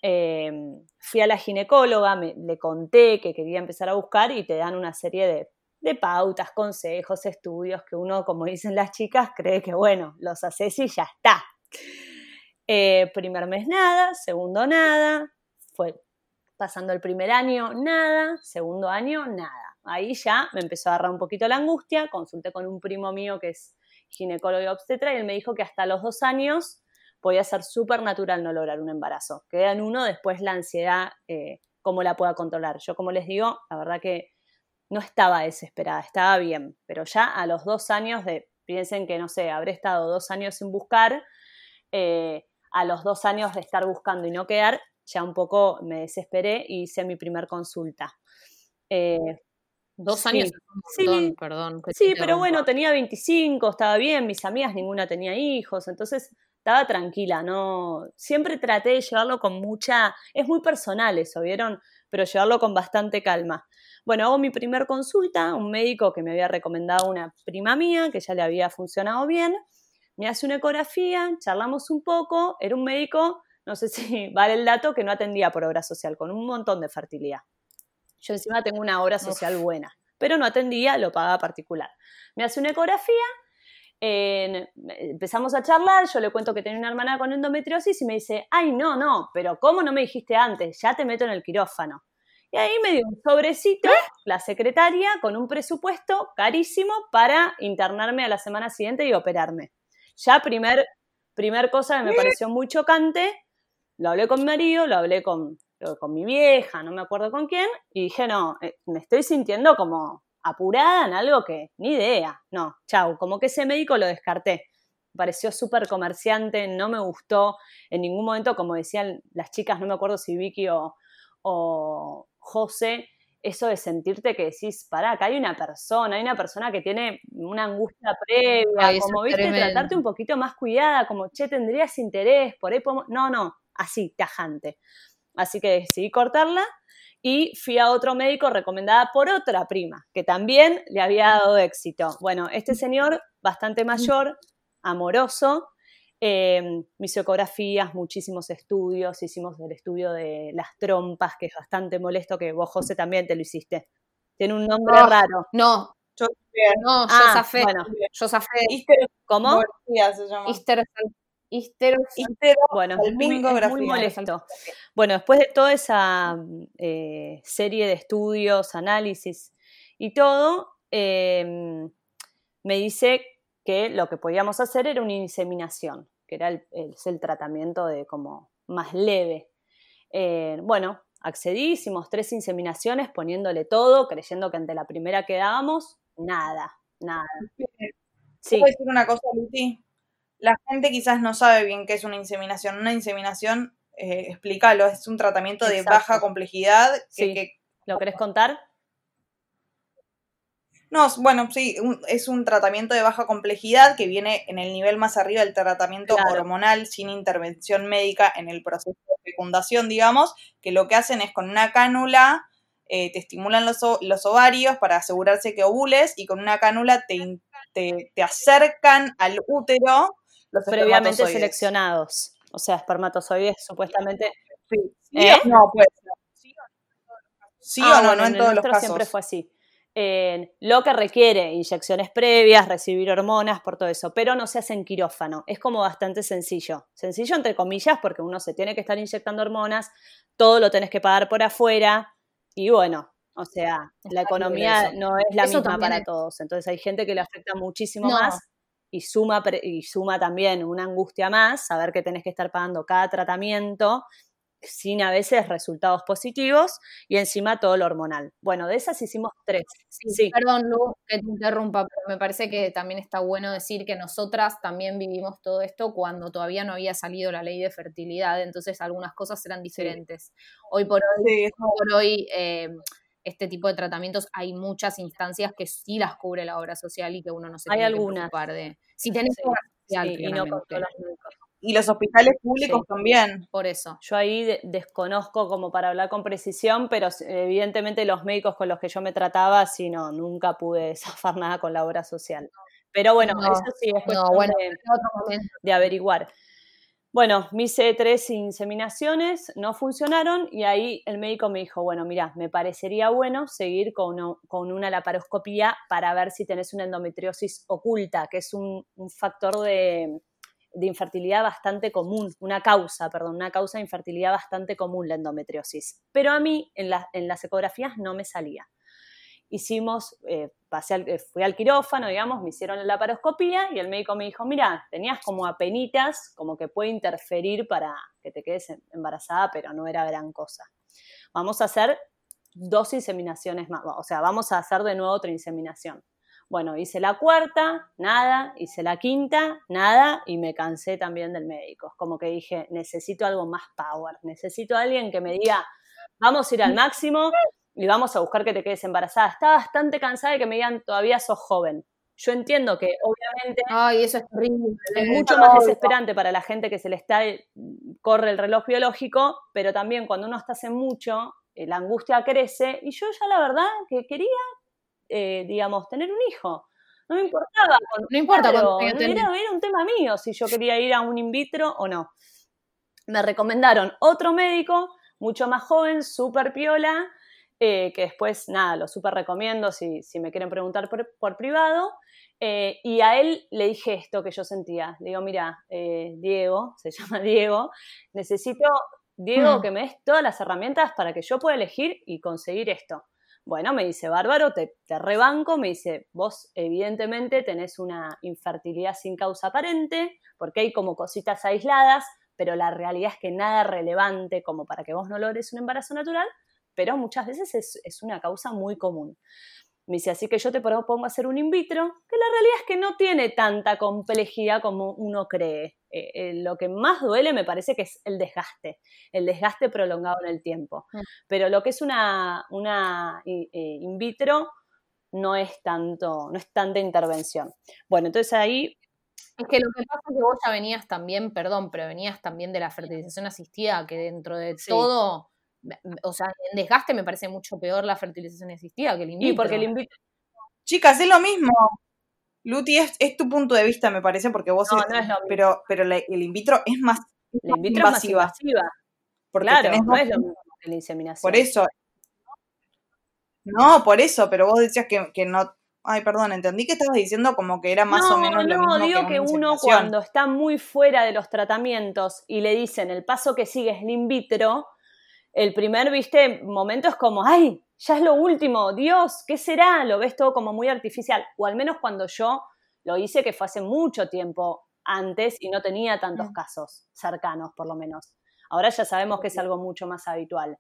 Eh, fui a la ginecóloga, me- le conté que quería empezar a buscar y te dan una serie de, de pautas, consejos, estudios que uno, como dicen las chicas, cree que bueno, los haces y ya está. Eh, primer mes nada, segundo nada, fue pasando el primer año nada, segundo año nada. Ahí ya me empezó a agarrar un poquito la angustia, consulté con un primo mío que es ginecólogo y obstetra y él me dijo que hasta los dos años podía ser súper natural no lograr un embarazo. Queda en uno después la ansiedad, eh, cómo la pueda controlar. Yo, como les digo, la verdad que no estaba desesperada, estaba bien, pero ya a los dos años de, piensen que, no sé, habré estado dos años sin buscar, eh, a los dos años de estar buscando y no quedar, ya un poco me desesperé y hice mi primer consulta. Eh, Dos Sí, años es un sí. perdón. pero bueno, tenía 25, estaba bien, mis amigas ninguna tenía hijos, entonces estaba tranquila, no, siempre traté de llevarlo con mucha, es muy personal eso, ¿vieron? Pero llevarlo con bastante calma. Bueno, hago mi primer consulta, un médico que me había recomendado una prima mía, que ya le había funcionado bien, me hace una ecografía, charlamos un poco, era un médico, no sé si [laughs] vale el dato, que no atendía por obra social, con un montón de fertilidad. Yo encima tengo una obra social buena, pero no atendía, lo pagaba particular. Me hace una ecografía, eh, empezamos a charlar, yo le cuento que tenía una hermana con endometriosis y me dice, ay, no, no, pero ¿cómo no me dijiste antes? Ya te meto en el quirófano. Y ahí me dio un sobrecito la secretaria con un presupuesto carísimo para internarme a la semana siguiente y operarme. Ya primer, primer cosa que me pareció muy chocante, lo hablé con mi marido, lo hablé con, con mi vieja, no me acuerdo con quién, y dije, no, eh, me estoy sintiendo como apurada en algo que ni idea. No, chau, como que ese médico lo descarté. Me pareció súper comerciante, no me gustó en ningún momento, como decían las chicas, no me acuerdo si Vicky o, o José, eso de sentirte que decís, pará, acá hay una persona, hay una persona que tiene una angustia previa, como viste, tratarte un poquito más cuidada, como, che, tendrías interés, por ahí podemos... No, no, así, tajante. Así que decidí cortarla y fui a otro médico recomendada por otra prima, que también le había dado éxito. Bueno, este señor, bastante mayor, amoroso, eh, mis ecografías, muchísimos estudios, hicimos el estudio de las trompas, que es bastante molesto, que vos, José, también te lo hiciste. Tiene un nombre raro. No, Yo no, yo Ah, zafé. bueno. Yo zafé. ¿Cómo? Se llama. Histero- histero- Bueno, es muy, es muy Salpingografía. molesto. Bueno, después de toda esa eh, serie de estudios, análisis y todo, eh, me dice que lo que podíamos hacer era una inseminación, que era el, el tratamiento de como más leve. Eh, bueno, accedí, hicimos tres inseminaciones poniéndole todo, creyendo que ante la primera que dábamos, nada, nada. Sí, ¿Puedo decir una cosa, Luti? La gente quizás no sabe bien qué es una inseminación. Una inseminación, eh, explícalo, es un tratamiento de baja complejidad. que- Sí. que- ¿lo querés contar? no, bueno, sí, un- es un tratamiento de baja complejidad que viene en el nivel más arriba del tratamiento Claro. hormonal sin intervención médica en el proceso de fecundación, digamos, que lo que hacen es con una cánula eh, te estimulan los, los ovarios para asegurarse que ovules y con una cánula te, te, te acercan al útero los previamente seleccionados. O sea, espermatozoides supuestamente. Sí, sí ¿Eh? o no, puede ser. Sí Ah, o no, bueno, no en todos los nuestro casos. siempre fue así. Eh, lo que requiere inyecciones previas, recibir hormonas, por todo eso, pero no se hace en quirófano. Es como bastante sencillo. Sencillo entre comillas, porque uno se tiene que estar inyectando hormonas, todo lo tenés que pagar por afuera, y bueno, o sea, la economía no es la Eso misma para es- todos. Entonces hay gente que le afecta muchísimo No. más y suma, y suma también una angustia más, saber que tenés que estar pagando cada tratamiento sin a veces resultados positivos y encima todo lo hormonal. Bueno, de esas hicimos tres. Sí, Sí, Perdón, Lu, que te interrumpa, pero me parece que también está bueno decir que nosotras también vivimos todo esto cuando todavía no había salido la ley de fertilidad, entonces algunas cosas eran diferentes. Hoy por hoy por hoy eh, este tipo de tratamientos hay muchas instancias que sí las cubre la obra social y que uno no se Hay tiene algunas. que preocupar de. Si tenés Sí, obra sí, social, y no. Y los hospitales públicos Sí. también. por eso. Yo ahí de- desconozco como para hablar con precisión, pero evidentemente los médicos con los que yo me trataba, sí, no, nunca pude [laughs] zafar nada con la obra social. Pero bueno, No, eso sí, es cuestión No, bueno, de averiguar. Bueno, me hice tres inseminaciones, no funcionaron y ahí el médico me dijo, bueno, mira, me parecería bueno seguir con, una laparoscopía para ver si tenés una endometriosis oculta, que es un, factor de, infertilidad bastante común, una causa, perdón, una causa de infertilidad bastante común la endometriosis. Pero a mí en, en las ecografías no me salía hicimos, eh, pasé al- eh, fui al quirófano, digamos, me hicieron la laparoscopía y el médico me dijo, mira, tenías como apenitas, como que puede interferir para que te quedes em- embarazada, pero no era gran cosa. Vamos a hacer dos inseminaciones más, o sea, vamos a hacer de nuevo otra inseminación. Bueno, hice la cuarta, nada, hice la quinta, nada, y me cansé también del médico. Como que dije, necesito algo más power, necesito a alguien que me diga, vamos a ir al máximo y vamos a buscar que te quedes embarazada. Estaba bastante cansada de que me digan, todavía sos joven. Yo entiendo que obviamente Ay, eso es terrible. es mucho más desesperante para la gente que se le está, corre el reloj biológico, pero también cuando uno está hace mucho, eh, la angustia crece y yo ya la verdad que quería, eh, digamos, tener un hijo. No me importaba. cuando- No importa claro, era, era un tema mío si yo quería ir a un in vitro o no. Me recomendaron otro médico, mucho más joven, súper piola, eh, que después, nada, lo súper recomiendo si, si me quieren preguntar por, por privado. Eh, y a él le dije esto que yo sentía. Le digo, mira, eh, Diego, [laughs] se llama Diego, necesito, Diego, Mm. que me des todas las herramientas para que yo pueda elegir y conseguir esto. Bueno, me dice, bárbaro, te, te rebanco, me dice, vos evidentemente tenés una infertilidad sin causa aparente, porque hay como cositas aisladas, pero la realidad es que nada relevante como para que vos no logres un embarazo natural, pero muchas veces es, es una causa muy común. Me dice, así que yo te propongo hacer un in vitro, que la realidad es que no tiene tanta complejidad como uno cree. eh, eh, lo que más duele me parece que es el desgaste, el desgaste prolongado en el tiempo. Mm. Pero lo que es una, una in vitro no es tanto, no es tanta intervención. Bueno, entonces ahí es que lo que pasa es que vos ya venías también, perdón, pero venías también de la fertilización asistida, que dentro de todo, o sea, en desgaste me parece mucho peor la fertilización asistida que el in vitro. porque el in vitro... Chicas, es lo mismo. Luti, es, tu punto de vista, me parece, porque vos... No, no es lo mismo. Pero, pero el in vitro es más, la in vitro invasiva. Es más invasiva. claro, no es lo mismo que la inseminación. Por eso. No, por eso, pero vos decías que, que no Ay, perdón, entendí que estabas diciendo como que era más o menos lo mismo. No, digo que, uno cuando está muy fuera de los tratamientos y le dicen el paso que sigue es el in vitro, el primer, viste, momento es como, ay, ya es lo último, Dios, ¿qué será? Lo ves todo como muy artificial. O al menos cuando yo lo hice, que fue hace mucho tiempo antes y no tenía tantos mm. casos cercanos, por lo menos. Ahora ya sabemos que es algo mucho más habitual.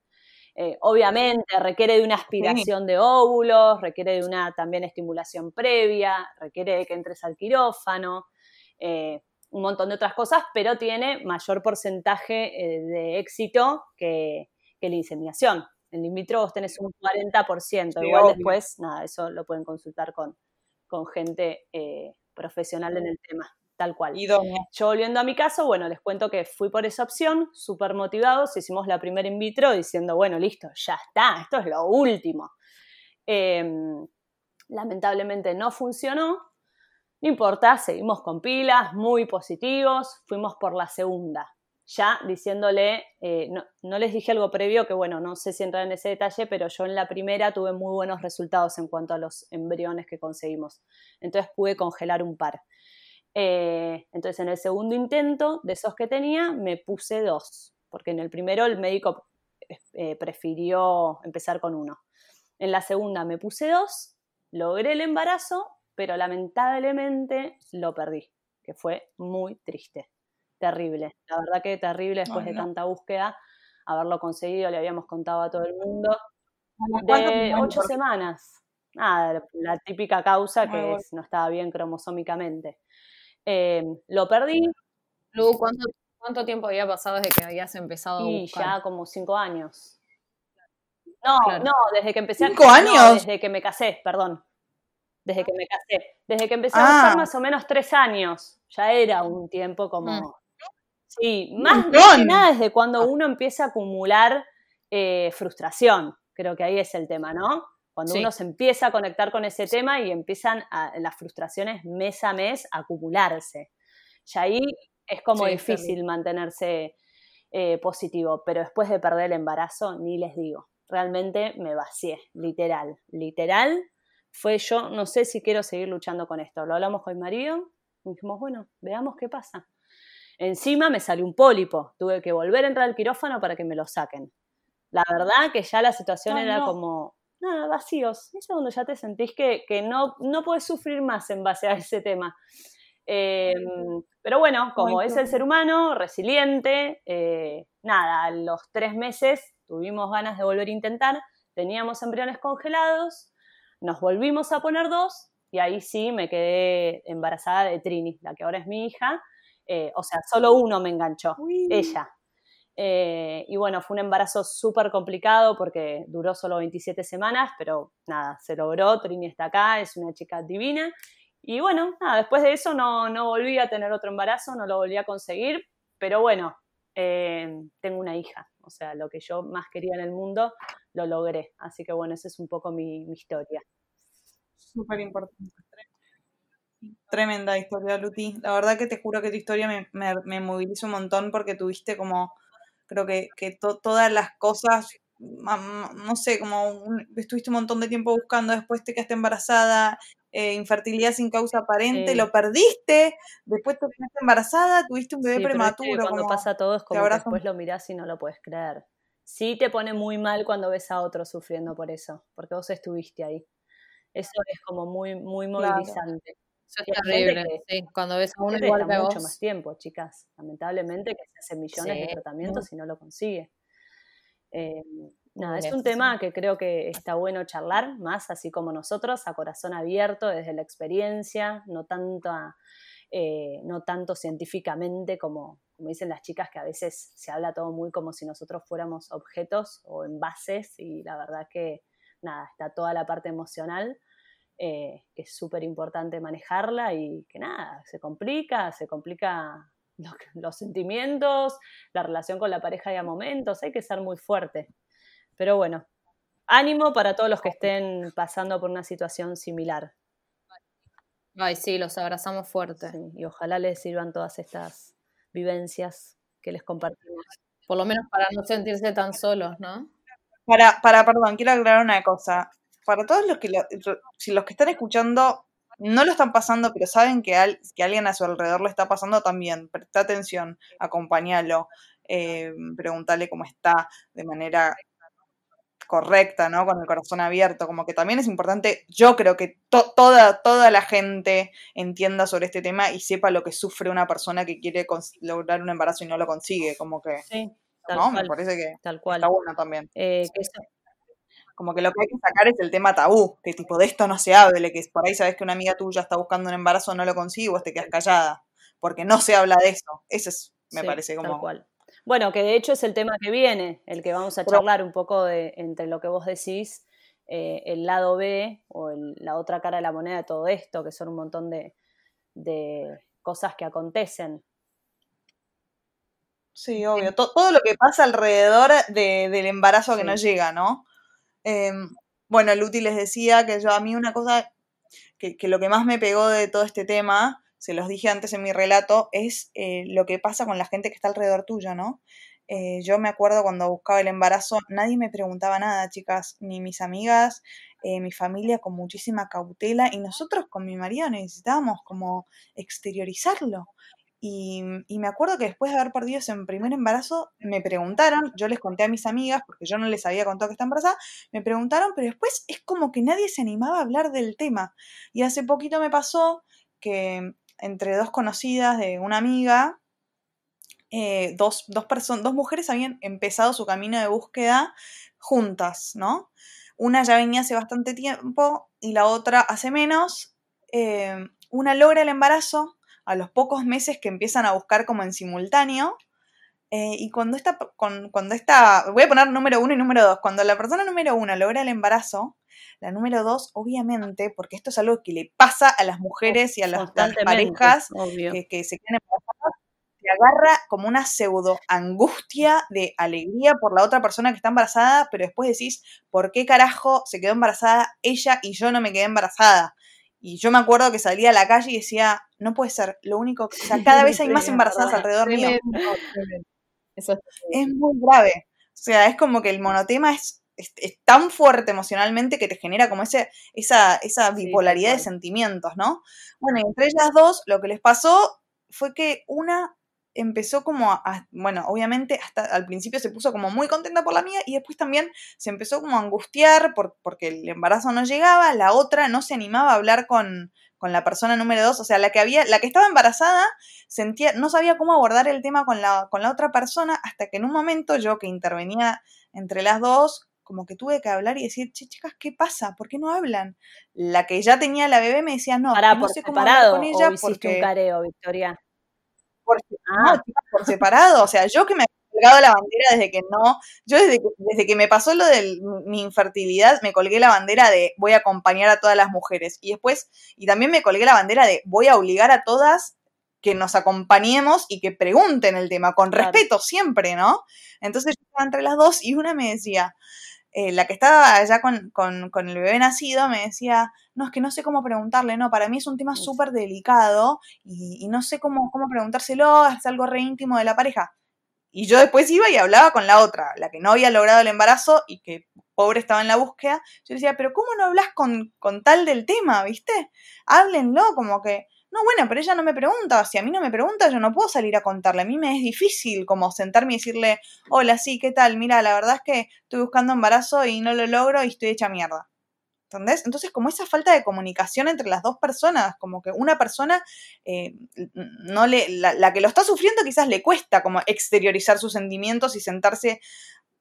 Eh, obviamente requiere de una aspiración de óvulos, requiere de una también estimulación previa, requiere de que entres al quirófano, eh, un montón de otras cosas, pero tiene mayor porcentaje eh, de éxito que, la inseminación. En in vitro vos tenés un 40%, igual después, nada, eso lo pueden consultar con, con gente profesional en el tema tal cual. Yo volviendo a mi caso, bueno, les cuento que fui por esa opción, súper motivados, hicimos la primera in vitro diciendo, bueno, listo, ya está, esto es lo último. Em, lamentablemente no funcionó, no importa, seguimos con pilas, muy positivos, fuimos por la segunda, ya diciéndole, eh, no, les dije algo previo que bueno, no sé si entrar en ese detalle, pero yo en la primera tuve muy buenos resultados en cuanto a los embriones que conseguimos, entonces pude congelar un par. Eh, entonces, en el segundo intento de esos que tenía, me puse dos, porque en el primero el médico eh, prefirió empezar con uno. En la segunda me puse dos, logré el embarazo, pero lamentablemente lo perdí, que fue muy triste, terrible. La verdad que terrible después de tanta búsqueda, haberlo conseguido, le habíamos contado a todo el mundo. De ocho semanas. Nada, la típica causa que es, no estaba bien cromosómicamente. Em, lo perdí. Lu, ¿cuánto, tiempo había pasado desde que habías empezado a buscar? ya como cinco años. No, no, desde que empecé ¿Cinco años? desde que me casé, perdón. Desde que me casé. Desde que empecé a buscar ah. más o menos tres años. Ya era un tiempo como. Mm. Sí, más que nada desde cuando uno empieza a acumular eh, frustración. Creo que ahí es el tema, ¿no? Cuando uno se empieza a conectar con ese tema y empiezan las frustraciones mes a mes a acumularse. Y ahí es como difícil mantenerse eh, positivo, pero después de perder el embarazo, ni les digo, realmente me vacié, literal, literal. Fue yo, no sé si quiero seguir luchando con esto. Lo hablamos con mi marido y dijimos, bueno, veamos qué pasa. Encima me salió un pólipo, tuve que volver a entrar al quirófano para que me lo saquen. La verdad que ya la situación era como nada, vacíos. Es cuando ya te sentís que, no, no puedes sufrir más en base a ese tema. Em, pero bueno, como es el ser humano, resiliente, eh, nada, a los tres meses tuvimos ganas de volver a intentar, teníamos embriones congelados, nos volvimos a poner dos y ahí sí me quedé embarazada de Trini, la que ahora es mi hija. Eh, o sea, solo uno me enganchó, ella. Eh, y bueno, fue un embarazo súper complicado porque duró solo 27 semanas, pero nada, se logró, Trini está acá, es una chica divina. Y bueno, nada, después de eso no, no volví a tener otro embarazo, no lo volví a conseguir, pero bueno, eh, tengo una hija, o sea, lo que yo más quería en el mundo, lo logré. Así que bueno, esa es un poco mi, historia. Súper importante. Tremenda historia, Luti. La verdad que te juro que tu historia me, me, me moviliza un montón porque tuviste como Creo que, que todas las cosas, no sé, como estuviste un montón de tiempo buscando, después te quedaste embarazada, eh, infertilidad sin causa aparente, lo perdiste, después te quedaste embarazada, tuviste un bebé prematuro. cuando pasa todo es como que después lo mirás y no lo puedes creer. Sí te pone muy mal cuando ves a otro sufriendo por eso, porque vos estuviste ahí. Eso es como muy, muy movilizante. Eso es terrible, sí. Cuando ves a uno igual mucho más tiempo, chicas. Lamentablemente que se hacen millones de tratamientos y no lo consigue. Eh, nada, es un tema que creo que está bueno charlar, más así como nosotros, a corazón abierto, desde la experiencia, no tanto eh, no tanto científicamente como, como dicen las chicas, que a veces se habla todo muy como si nosotros fuéramos objetos o envases y la verdad que nada, está toda la parte emocional. Eh, que es súper importante manejarla y que nada, se complica, se complica [laughs] los, sentimientos, la relación con la pareja y a momentos, hay que ser muy fuerte. Pero bueno, ánimo para todos los que estén pasando por una situación similar. Ay, sí, los abrazamos fuerte. y ojalá les sirvan todas estas vivencias que les compartimos. Por lo menos para no sentirse tan solos, ¿no? Para, para, perdón, quiero aclarar una cosa. Para todos los que, si los que están escuchando no lo están pasando, pero saben que, que alguien a su alrededor lo está pasando también. Presta atención, acompáñalo, eh, pregúntale cómo está de manera correcta, ¿no? Con el corazón abierto, como que también es importante, yo creo que toda, toda la gente entienda sobre este tema y sepa lo que sufre una persona que quiere lograr un embarazo y no lo consigue, como que... Sí, ¿no? Me parece que tal cual. está bueno también. Eh, como que lo que hay que sacar es el tema tabú, que tipo de esto no se hable, que por ahí sabes que una amiga tuya está buscando un embarazo, no lo consigue, vos te quedas callada, porque no se habla de eso. Eso es, me parece como... Tal cual. Bueno, que de hecho es el tema que viene, el que vamos a charlar un poco de, entre lo que vos decís, eh, el lado B o la otra cara de la moneda de todo esto, que son un montón de, cosas que acontecen. Sí, obvio. Todo, lo que pasa alrededor del embarazo que no llega, ¿no? Em, bueno, Luti les decía que yo a mí una cosa que, lo que más me pegó de todo este tema, se los dije antes en mi relato, es eh, lo que pasa con la gente que está alrededor tuyo, ¿no? Eh, yo me acuerdo cuando buscaba el embarazo, nadie me preguntaba nada, chicas, ni mis amigas, eh, mi familia con muchísima cautela y nosotros con mi marido necesitábamos como exteriorizarlo. Y, me acuerdo que después de haber perdido ese primer embarazo, me preguntaron, yo les conté a mis amigas, porque yo no les había contado que está embarazada, me preguntaron, pero después es como que nadie se animaba a hablar del tema. Y hace poquito me pasó que entre dos conocidas de una amiga, eh, dos, dos, dos mujeres habían empezado su camino de búsqueda juntas, ¿no? Una ya venía hace bastante tiempo y la otra hace menos. Eh, una logra el embarazo, a los pocos meses que empiezan a buscar como en simultáneo. Eh, y cuando esta, cuando esta, voy a poner número uno y número dos, cuando la persona número uno logra el embarazo, la número dos, obviamente, porque esto es algo que le pasa a las mujeres y a las, parejas que, que, se quedan embarazadas, se agarra como una pseudo angustia de alegría por la otra persona que está embarazada, pero después decís, ¿por qué carajo se quedó embarazada ella y yo no me quedé embarazada? Y yo me acuerdo que salía a la calle y decía, no puede ser, lo único, o sea, cada [laughs] vez hay más embarazadas alrededor mío. Eso es muy grave. O sea, es como que el monotema es, es, tan fuerte emocionalmente que te genera como ese, esa, esa bipolaridad de sentimientos, ¿no? Bueno, entre ellas dos, lo que les pasó fue que una empezó como a, bueno, obviamente hasta al principio se puso como muy contenta por la mía y después también se empezó como a angustiar por, porque el embarazo no llegaba, la otra no se animaba a hablar con, con la persona número dos, o sea, la que había, la que estaba embarazada sentía, no sabía cómo abordar el tema con la, con la otra persona hasta que en un momento yo que intervenía entre las dos, como que tuve que hablar y decir, che, chicas, ¿qué pasa? ¿Por qué no hablan? La que ya tenía la bebé me decía, no, no sé cómo hablar con ella porque... un careo, Victoria por, ah. por separado. O sea, yo que me he colgado la bandera desde que no, yo desde que, desde que me pasó lo de mi infertilidad, me colgué la bandera de voy a acompañar a todas las mujeres. Y después, y también me colgué la bandera de voy a obligar a todas que nos acompañemos y que pregunten el tema, con respeto siempre, ¿no? Entonces yo estaba entre las dos y una me decía, eh, la que estaba allá con, con, el bebé nacido me decía, no, es que no sé cómo preguntarle, no, para mí es un tema súper delicado y, no sé cómo, cómo preguntárselo, es algo re íntimo de la pareja. Y yo después iba y hablaba con la otra, la que no había logrado el embarazo y que pobre estaba en la búsqueda. Yo decía, pero ¿cómo no hablas con, con tal del tema, viste? Háblenlo, como que no, bueno, pero ella no me pregunta. Si a mí no me pregunta, yo no puedo salir a contarle. A mí me es difícil como sentarme y decirle, hola, sí, ¿qué tal? Mira, la verdad es que estoy buscando embarazo y no lo logro y estoy hecha mierda. ¿Entendés? Entonces, como esa falta de comunicación entre las dos personas, como que una persona, eh, no le, la, la, que lo está sufriendo quizás le cuesta como exteriorizar sus sentimientos y sentarse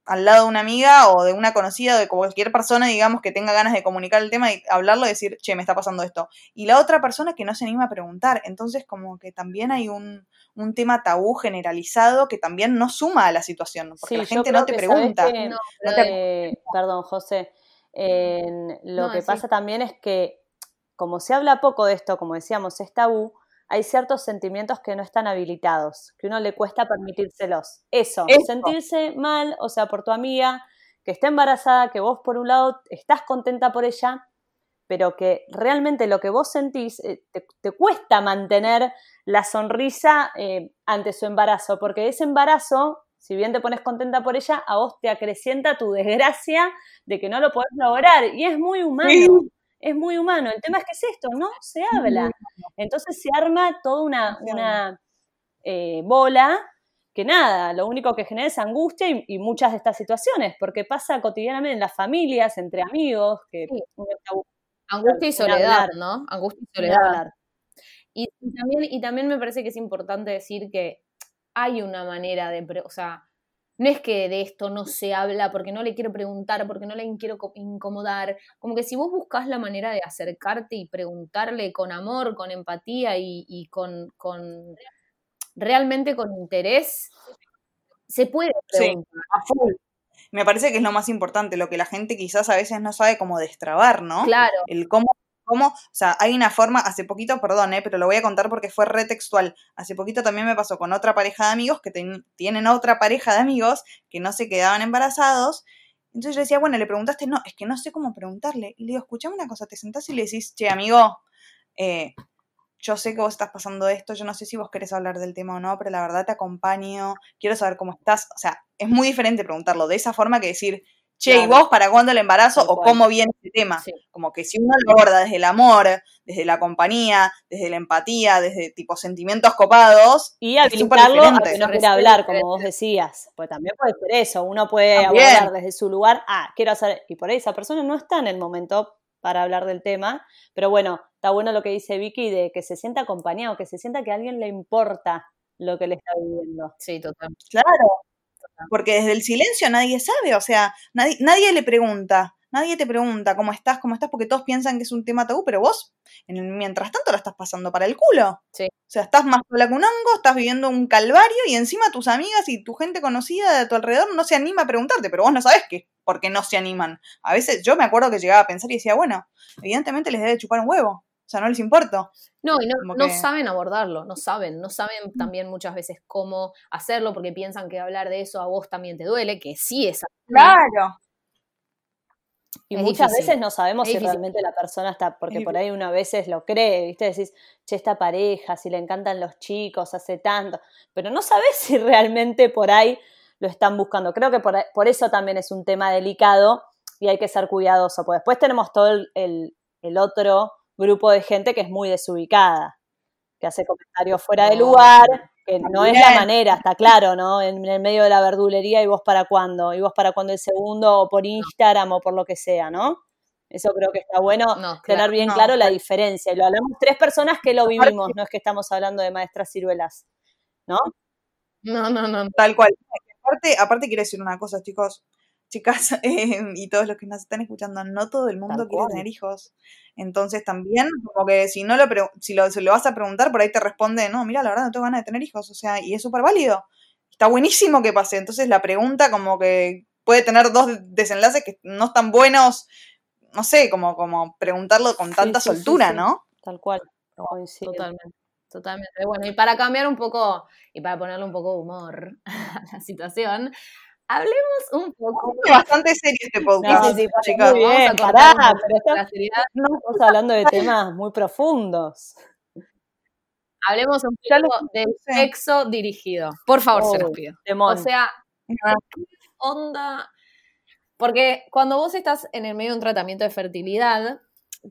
al lado de una amiga o de una conocida o de cualquier persona, digamos, que tenga ganas de comunicar el tema y hablarlo y decir, che, me está pasando esto. Y la otra persona que no se anima a preguntar. Entonces, como que también hay un, un tema tabú generalizado que también no suma a la situación, porque la gente no te pregunta. Perdón, José. lo que pasa también es que, como se habla poco de esto, como decíamos, es tabú, hay ciertos sentimientos que no están habilitados, que uno le cuesta permitírselos. Eso, sentirse mal, o sea, por tu amiga que está embarazada, que vos por un lado estás contenta por ella, pero que realmente lo que vos sentís eh, te, cuesta mantener la sonrisa eh, ante su embarazo, porque ese embarazo, si bien te pones contenta por ella, a vos te acrecienta tu [laughs] desgracia de que no lo podés lograr, y es muy humano es muy humano. El tema es que es esto, no se habla. Entonces se arma toda una, eh, bola que nada, lo único que genera es angustia y, muchas de estas situaciones, porque pasa cotidianamente en las familias, entre amigos, que angustia y soledad, ¿no? Angustia y soledad. Y, también, y también me parece que es importante decir que hay una manera de, o sea, no es que de esto no se habla porque no le quiero preguntar, porque no le quiero incomodar. Como que si vos buscas la manera de acercarte y preguntarle con amor, con empatía y, con, realmente con interés, se puede preguntar. Sí, a full. Me parece que es lo más importante, lo que la gente quizás a veces no sabe cómo destrabar, ¿no? Claro. El cómo cómo, o sea, hay una forma, hace poquito, perdón, eh, pero lo voy a contar porque fue retextual. Hace poquito también me pasó con otra pareja de amigos que tienen otra pareja de amigos que no se quedaban embarazados. Entonces yo decía, bueno, le preguntaste, no, es que no sé cómo preguntarle. Y le digo, escuchame una cosa, te sentás y le decís, che, amigo, eh, yo sé que vos estás pasando esto, yo no sé si vos querés hablar del tema o no, pero la verdad te acompaño, quiero saber cómo estás. O sea, es muy diferente preguntarlo de esa forma que decir, che, ¿y vos para cuándo el embarazo o cómo viene este tema? Como que si uno lo aborda desde el amor, desde la compañía, desde la empatía, desde tipo sentimientos copados. Y habilitarlo a que no quiera hablar, como vos decías. Pues también puede ser eso, uno puede abordar desde su lugar, ah, quiero hacer, y por ahí esa persona no está en el momento para hablar del tema, pero bueno, está bueno lo que dice Vicky de que se sienta acompañado, que se sienta que a alguien le importa lo que le está viviendo. Sí, total. Claro, porque desde el silencio nadie sabe, o sea, nadie, nadie le pregunta, nadie te pregunta cómo estás, cómo estás, porque todos piensan que es un tema tabú, pero vos, en mientras tanto, la estás pasando para el culo. Sí. O sea, estás más sola que un hongo, estás viviendo un calvario y encima tus amigas y tu gente conocida de tu alrededor no se anima a preguntarte, pero vos no sabes qué, por qué no se animan. A veces yo me acuerdo que llegaba a pensar y decía, bueno, evidentemente les debe chupar un huevo. O sea, no les importa. No, y no, saben abordarlo, no saben, no saben también muchas veces cómo hacerlo porque piensan que hablar de eso a vos también te duele, que sí es así. Claro. Y muchas veces no sabemos si realmente la persona está, porque por ahí una veces lo cree, ¿viste? Decís, che, esta pareja, si le encantan los chicos, hace tanto, pero no sabes si realmente por ahí lo están buscando. Creo que por, eso también es un tema delicado y hay que ser cuidadoso, porque después tenemos todo el, el otro grupo de gente que es muy desubicada, que hace comentarios fuera de lugar, que no es la manera, está claro, ¿no? En, el medio de la verdulería y vos para cuándo, y vos para cuándo el segundo, o por Instagram o por lo que sea, ¿no? Eso creo que está bueno tener bien claro la diferencia. Y lo hablamos tres personas que lo vivimos, no es que estamos hablando de maestras ciruelas, ¿no? No, no, no. Tal cual. Aparte, aparte quiero decir una cosa, chicos chicas [laughs] em, y todos los que nos están escuchando, no todo el mundo quiere tener hijos. Entonces también, como que si no lo, si lo, vas a preguntar, por ahí te responde, no, mira, la verdad no tengo ganas de tener hijos, o sea, y es súper válido. Está buenísimo que pase. Entonces la pregunta como que puede tener dos desenlaces que no están buenos, no sé, como, como preguntarlo con tanta soltura, ¿no? Tal cual. Totalmente. Totalmente. Bueno, y para cambiar un poco y para ponerle un poco de humor [laughs] a la situación, hablemos un poco. Bastante serio este podcast, sí, sí, Bien, pará, pero estamos hablando de temas muy profundos. Hablemos un poco del sexo dirigido. Por favor, se los pido. O sea, ¿qué onda? Porque cuando vos estás en el medio de un tratamiento de fertilidad,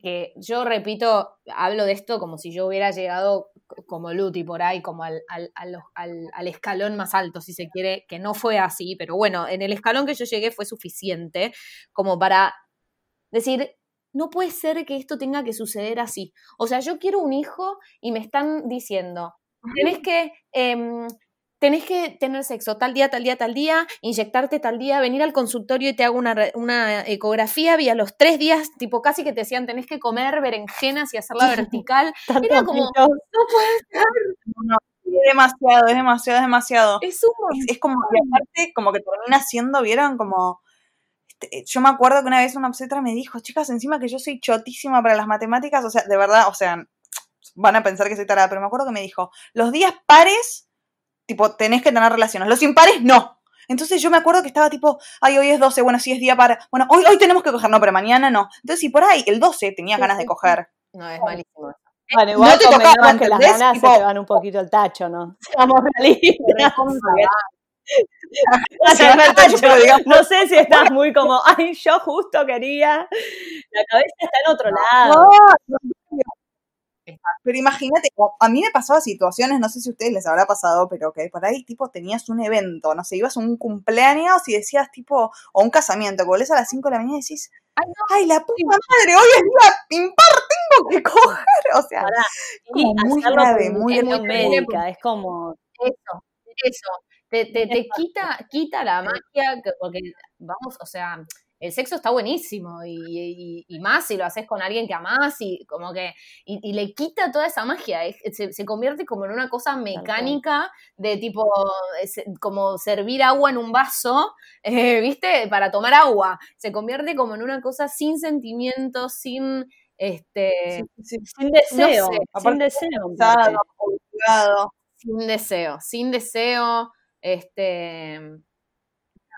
que yo repito, hablo de esto como si yo hubiera llegado como Luti por ahí, como al, al, escalón más alto, si se quiere, que no fue así, pero bueno, en el escalón que yo llegué fue suficiente como para decir, no puede ser que esto tenga que suceder así. O sea, yo quiero un hijo y me están diciendo, tenés que, em, tenés que tener sexo tal día, tal día, tal día, inyectarte tal día, venir al consultorio y te hago una, una ecografía y a los tres días, tipo casi que te decían, tenés que comer berenjenas y hacerla [laughs] vertical. [laughs] Era como, no puede ser. No, es demasiado, es demasiado, es demasiado. Es un Es, es como, y aparte, como que termina siendo, vieron, como... este, Yo me acuerdo que una vez una obstetra me dijo, chicas, encima que yo soy chotísima para las matemáticas, o sea, de verdad, o sea, van a pensar que soy tarada, pero me acuerdo que me dijo, los días pares, tipo, tenés que tener relaciones, los impares, no. Entonces yo me acuerdo que estaba tipo, ay, hoy es 12, bueno, sí es día para, bueno, hoy, hoy tenemos que coger, no, pero mañana no. Entonces, si por ahí el 12 tenías Sí, ganas de coger, No, es malísimo. Bueno, igual No te tocaba, que las ganas Tipo- se te van un poquito al tacho, ¿no? [laughs] Seamos realistas. Se van al tacho, pero digamos- No sé si estás muy como, ay, yo justo quería. La cabeza está en otro lado. No, Pero imagínate, a mí me pasaba situaciones, no sé si a ustedes les habrá pasado, pero que por ahí tipo tenías un evento, no sé, ibas a un cumpleaños y decías tipo, o un casamiento, que volvés a las 5 de la mañana y decís, Ay, no, ay, la puta madre, hoy es día impar, tengo que coger, o sea, Pará, como muy grave, muy grave. médica, es como, Eso, eso. Te, te, te quita, quita la magia, que- porque vamos, o sea, el sexo está buenísimo y, y- y más si lo haces con alguien que amás y como que, y, y le quita toda esa magia, se, se convierte como en una cosa mecánica de tipo, como servir agua en un vaso, [laughs] eh, ¿viste? Para tomar agua, se convierte como en una cosa sin sentimientos, sin, este, sí, sí, sin deseo, sé, sin deseo. sin deseo, sin deseo, este...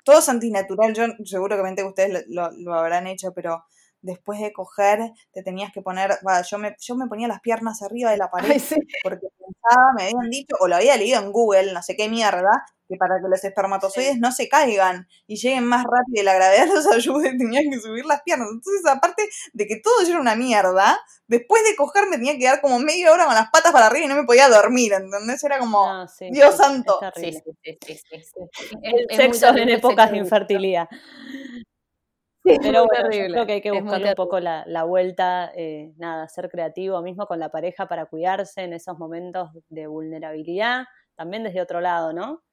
todo es antinatural. Yo seguramente que ustedes lo, lo- lo habrán hecho, pero después de coger te tenías que poner, va, yo me, yo me ponía las piernas arriba de la pared Ay, sí. porque pensaba, me habían dicho, o lo había leído en Google, no sé qué mierda, que para que los espermatozoides no se caigan y lleguen más rápido y la gravedad los ayude, tenían que subir las piernas. Entonces, aparte de que todo era una mierda, después de coger me tenía que dar como media hora con las patas para arriba y no me podía dormir, ¿entendés? Era como, No, sí, Dios sí, santo. es Sí, terrible. sí, sí, sí, sí, sí. El sexo en épocas de infertilidad. Sí, Pero bueno, yo terrible, creo que hay que buscarle un poco la, la vuelta, eh, nada, ser creativo mismo con la pareja para cuidarse en esos momentos de vulnerabilidad, también desde otro lado, ¿no?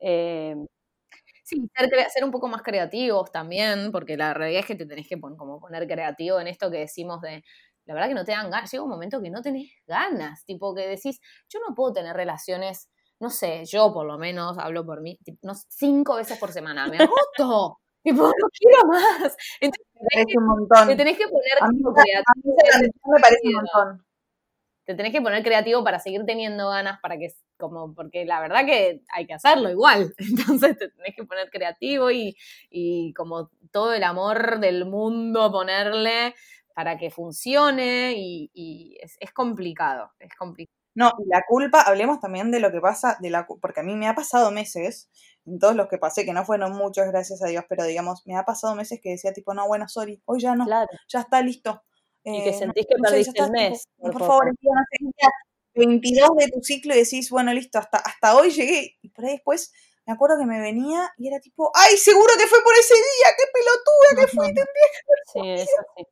Eh, Sí, ser, ser un poco más creativos también, porque la realidad es que te tenés que pon- como poner creativo en esto que decimos de, la verdad que no te dan ganas, llega un momento que no tenés ganas, tipo que decís, yo no puedo tener relaciones, no sé, yo por lo menos hablo por mí, no, cinco veces por semana, me agoto, [laughs] tipo, no quiero más. Entonces Me parece un montón. te tenés que poner A mí, tipo, a mí creativo. me parece un montón. te tenés que poner creativo para seguir teniendo ganas, para que, como, porque la verdad que hay que hacerlo igual. [laughs] Entonces te tenés que poner creativo y, y como todo el amor del mundo ponerle para que funcione y, y es, es complicado, es complicado. No, y la culpa, hablemos también de lo que pasa, de la, porque a mí me ha pasado meses, en todos los que pasé, que no fueron muchos, gracias a Dios, pero digamos, me ha pasado meses que decía tipo, no, bueno, sorry, hoy ya no, claro, ya está listo. y que Eh, sentís que no sé, perdiste el tipo, mes. por, favor, envía, no sé, envía 22 de tu ciclo y decís, bueno, listo, hasta, hasta hoy llegué. Y por ahí después me acuerdo que me venía y era tipo, ay, seguro que fue por ese día, qué pelotuda que fui, [laughs] Sí, eso sí.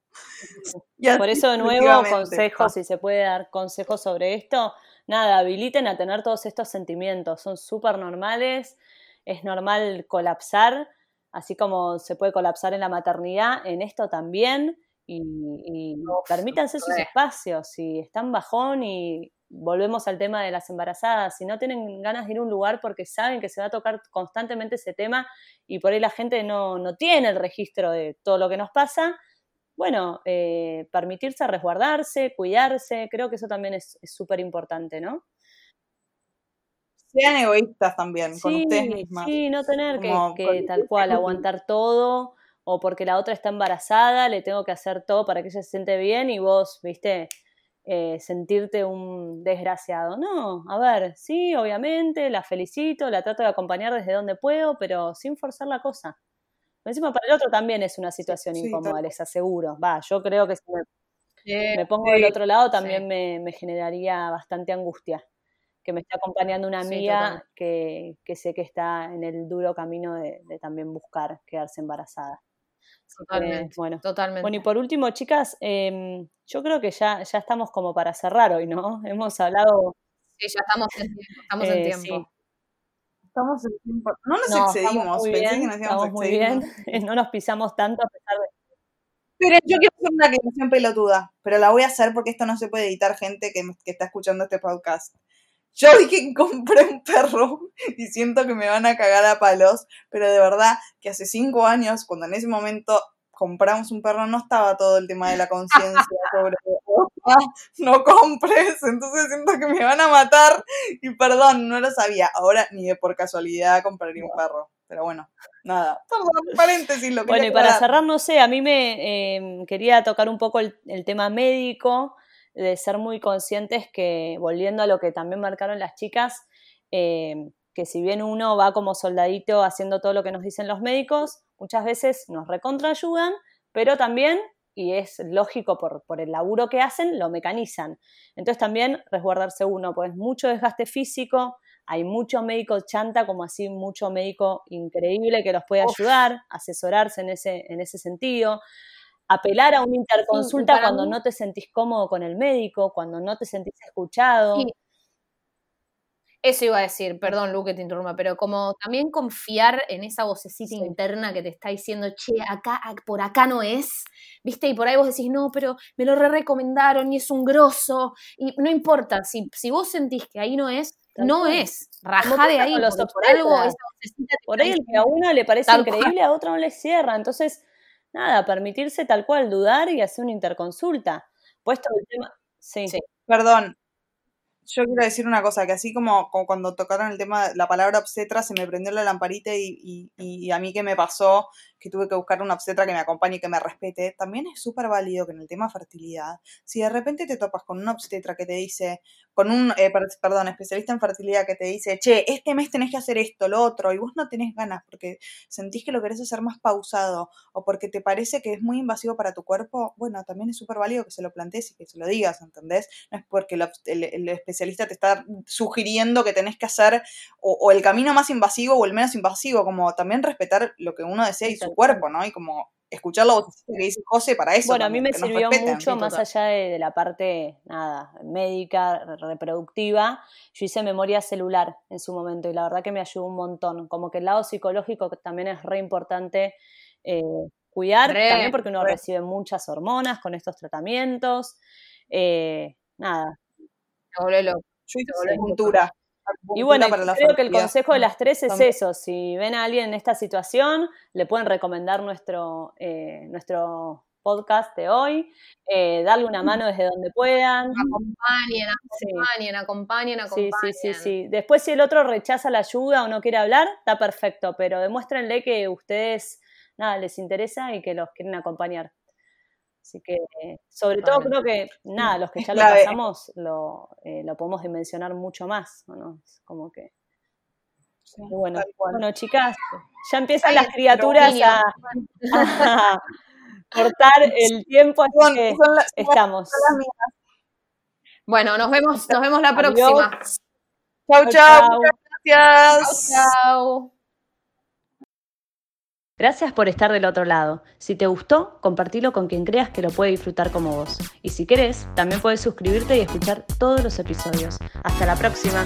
Y así Por eso, de nuevo, consejos, si se puede dar consejos sobre esto, nada, habiliten a tener todos estos sentimientos, son súper normales, es normal colapsar, así como se puede colapsar en la maternidad, en esto también, y, y Uf, permítanse sus espacios, si están bajón y volvemos al tema de las embarazadas, si no tienen ganas de ir a un lugar porque saben que se va a tocar constantemente ese tema y por ahí la gente no, no tiene el registro de todo lo que nos pasa, bueno, eh, permitirse resguardarse, cuidarse, creo que eso también es súper importante, ¿no? Sean egoístas también con Sí, ustedes mismas. sí, no tener que, que con- tal cual aguantar todo o porque la otra está embarazada, le tengo que hacer todo para que ella se siente bien y vos, viste, eh, sentirte un desgraciado. No, a ver, sí, obviamente, la felicito, la trato de acompañar desde donde puedo, pero sin forzar la cosa. Encima para el otro también es una situación sí, incómoda, les aseguro. Va, yo creo que si me me pongo sí, del otro lado, también me, me generaría bastante angustia. Que me esté acompañando una amiga que, que sé que está en el duro camino de, de también buscar quedarse embarazada. Que, Totalmente, bueno. totalmente. bueno, y por último, chicas, em, yo creo que ya, ya estamos como para cerrar hoy, ¿no? [laughs] Hemos hablado Sí, ya estamos en tiempo. Estamos en eh, tiempo. sí. Estamos en tiempo. No nos No, excedimos, pensé bien, que nos íbamos a estamos muy excedir. bien, [laughs] no nos pisamos tanto a pesar de... Pero yo quiero hacer una aclaración pelotuda, pero la voy a hacer porque esto no se puede editar gente que, que está escuchando este podcast. Yo dije que compré un perro [laughs] y siento que me van a cagar a palos, pero de verdad que hace cinco años, cuando en ese momento compramos un perro, no estaba todo el tema de la conciencia [laughs] sobre "Ah, no compres, entonces siento que me van a matar y perdón, no lo sabía. Ahora ni de por casualidad compraría un perro, pero bueno, nada. Perdón, paréntesis, lo Bueno, quería y para cerrar, no sé, a mí me eh, quería tocar un poco el, el tema médico, de ser muy conscientes que, volviendo a lo que también marcaron las chicas, eh, que si bien uno va como soldadito haciendo todo lo que nos dicen los médicos, muchas veces nos recontraayudan, pero también, y es lógico por, por el laburo que hacen, lo mecanizan. Entonces también resguardarse uno, pues mucho desgaste físico, hay mucho médico chanta, como así mucho médico increíble que los puede ayudar, asesorarse en ese, en ese sentido. Apelar a una interconsulta cuando mí- no te sentís cómodo con el médico, cuando no te sentís escuchado. Sí. Eso iba a decir, perdón Lu que te interrumpa, pero como también confiar en esa vocecita Sí. interna que te está diciendo, che, acá, ac- por acá no es, ¿viste? Y por ahí vos decís, no, pero me lo re recomendaron y es un grosso, y no importa, si, si vos sentís que ahí no es, Tal no cual. es, rajá de ahí, los por algo esa vocecita Por ahí el que a uno le parece Tal cual. increíble, a otro no le cierra. Entonces, nada, permitirse tal cual dudar y hacer una interconsulta. Puesto el tema. Sí. Sí. Perdón, yo quiero decir una cosa, que así como, como cuando tocaron el tema, la palabra obstetra, se me prendió la lamparita y, y, y a mí que me pasó, que tuve que buscar una obstetra que me acompañe y que me respete, también es súper válido que en el tema fertilidad, si de repente te topas con una obstetra que te dice, con un, eh, per- perdón, especialista en fertilidad que te dice, che, este mes tenés que hacer esto, lo otro, y vos no tenés ganas porque sentís que lo querés hacer más pausado o porque te parece que es muy invasivo para tu cuerpo, bueno, también es súper válido que se lo plantees y que se lo digas, ¿entendés? no es porque el, el- el especialista te está sugiriendo que tenés que hacer o, o el camino más invasivo o el menos invasivo, como también respetar lo que uno desea y su cuerpo, ¿no? Y como escuchar la voz que dice José para eso. Bueno, a mí me sirvió respeten. mucho, más total. allá de, de la parte, nada, médica, re- reproductiva. Yo hice memoria celular en su momento y la verdad que me ayudó un montón. Como que el lado psicológico también es re importante eh, cuidar, Re, también porque uno re. recibe muchas hormonas con estos tratamientos. Eh, nada. Yo hice acupuntura. Y bueno, para la creo que el consejo de las tres es También. eso. Si ven a alguien en esta situación, le pueden recomendar nuestro, eh, nuestro podcast de hoy, eh, darle una mano desde donde puedan. Acompañen, Sí. acompañen, acompañen, Sí, acompañen. sí, sí, sí. Después, si el otro rechaza la ayuda o no quiere hablar, está perfecto, pero demuéstrenle que ustedes, nada, les interesa y que los quieren acompañar. Así que, sobre todo, creo que, nada, los que ya lo pasamos, lo, eh, lo podemos dimensionar mucho más, ¿o ¿no? Es como que. Sí, bueno, bueno, chicas, ya empiezan las criaturas a, a [laughs] cortar el tiempo, así que son las- son estamos. Bueno, nos vemos, nos vemos la Adiós. próxima. Chau, Chau, chau. chau. Muchas gracias. Chao. Gracias por estar del otro lado. Si te gustó, compartilo con quien creas que lo puede disfrutar como vos. Y si querés, también puedes suscribirte y escuchar todos los episodios. Hasta la próxima.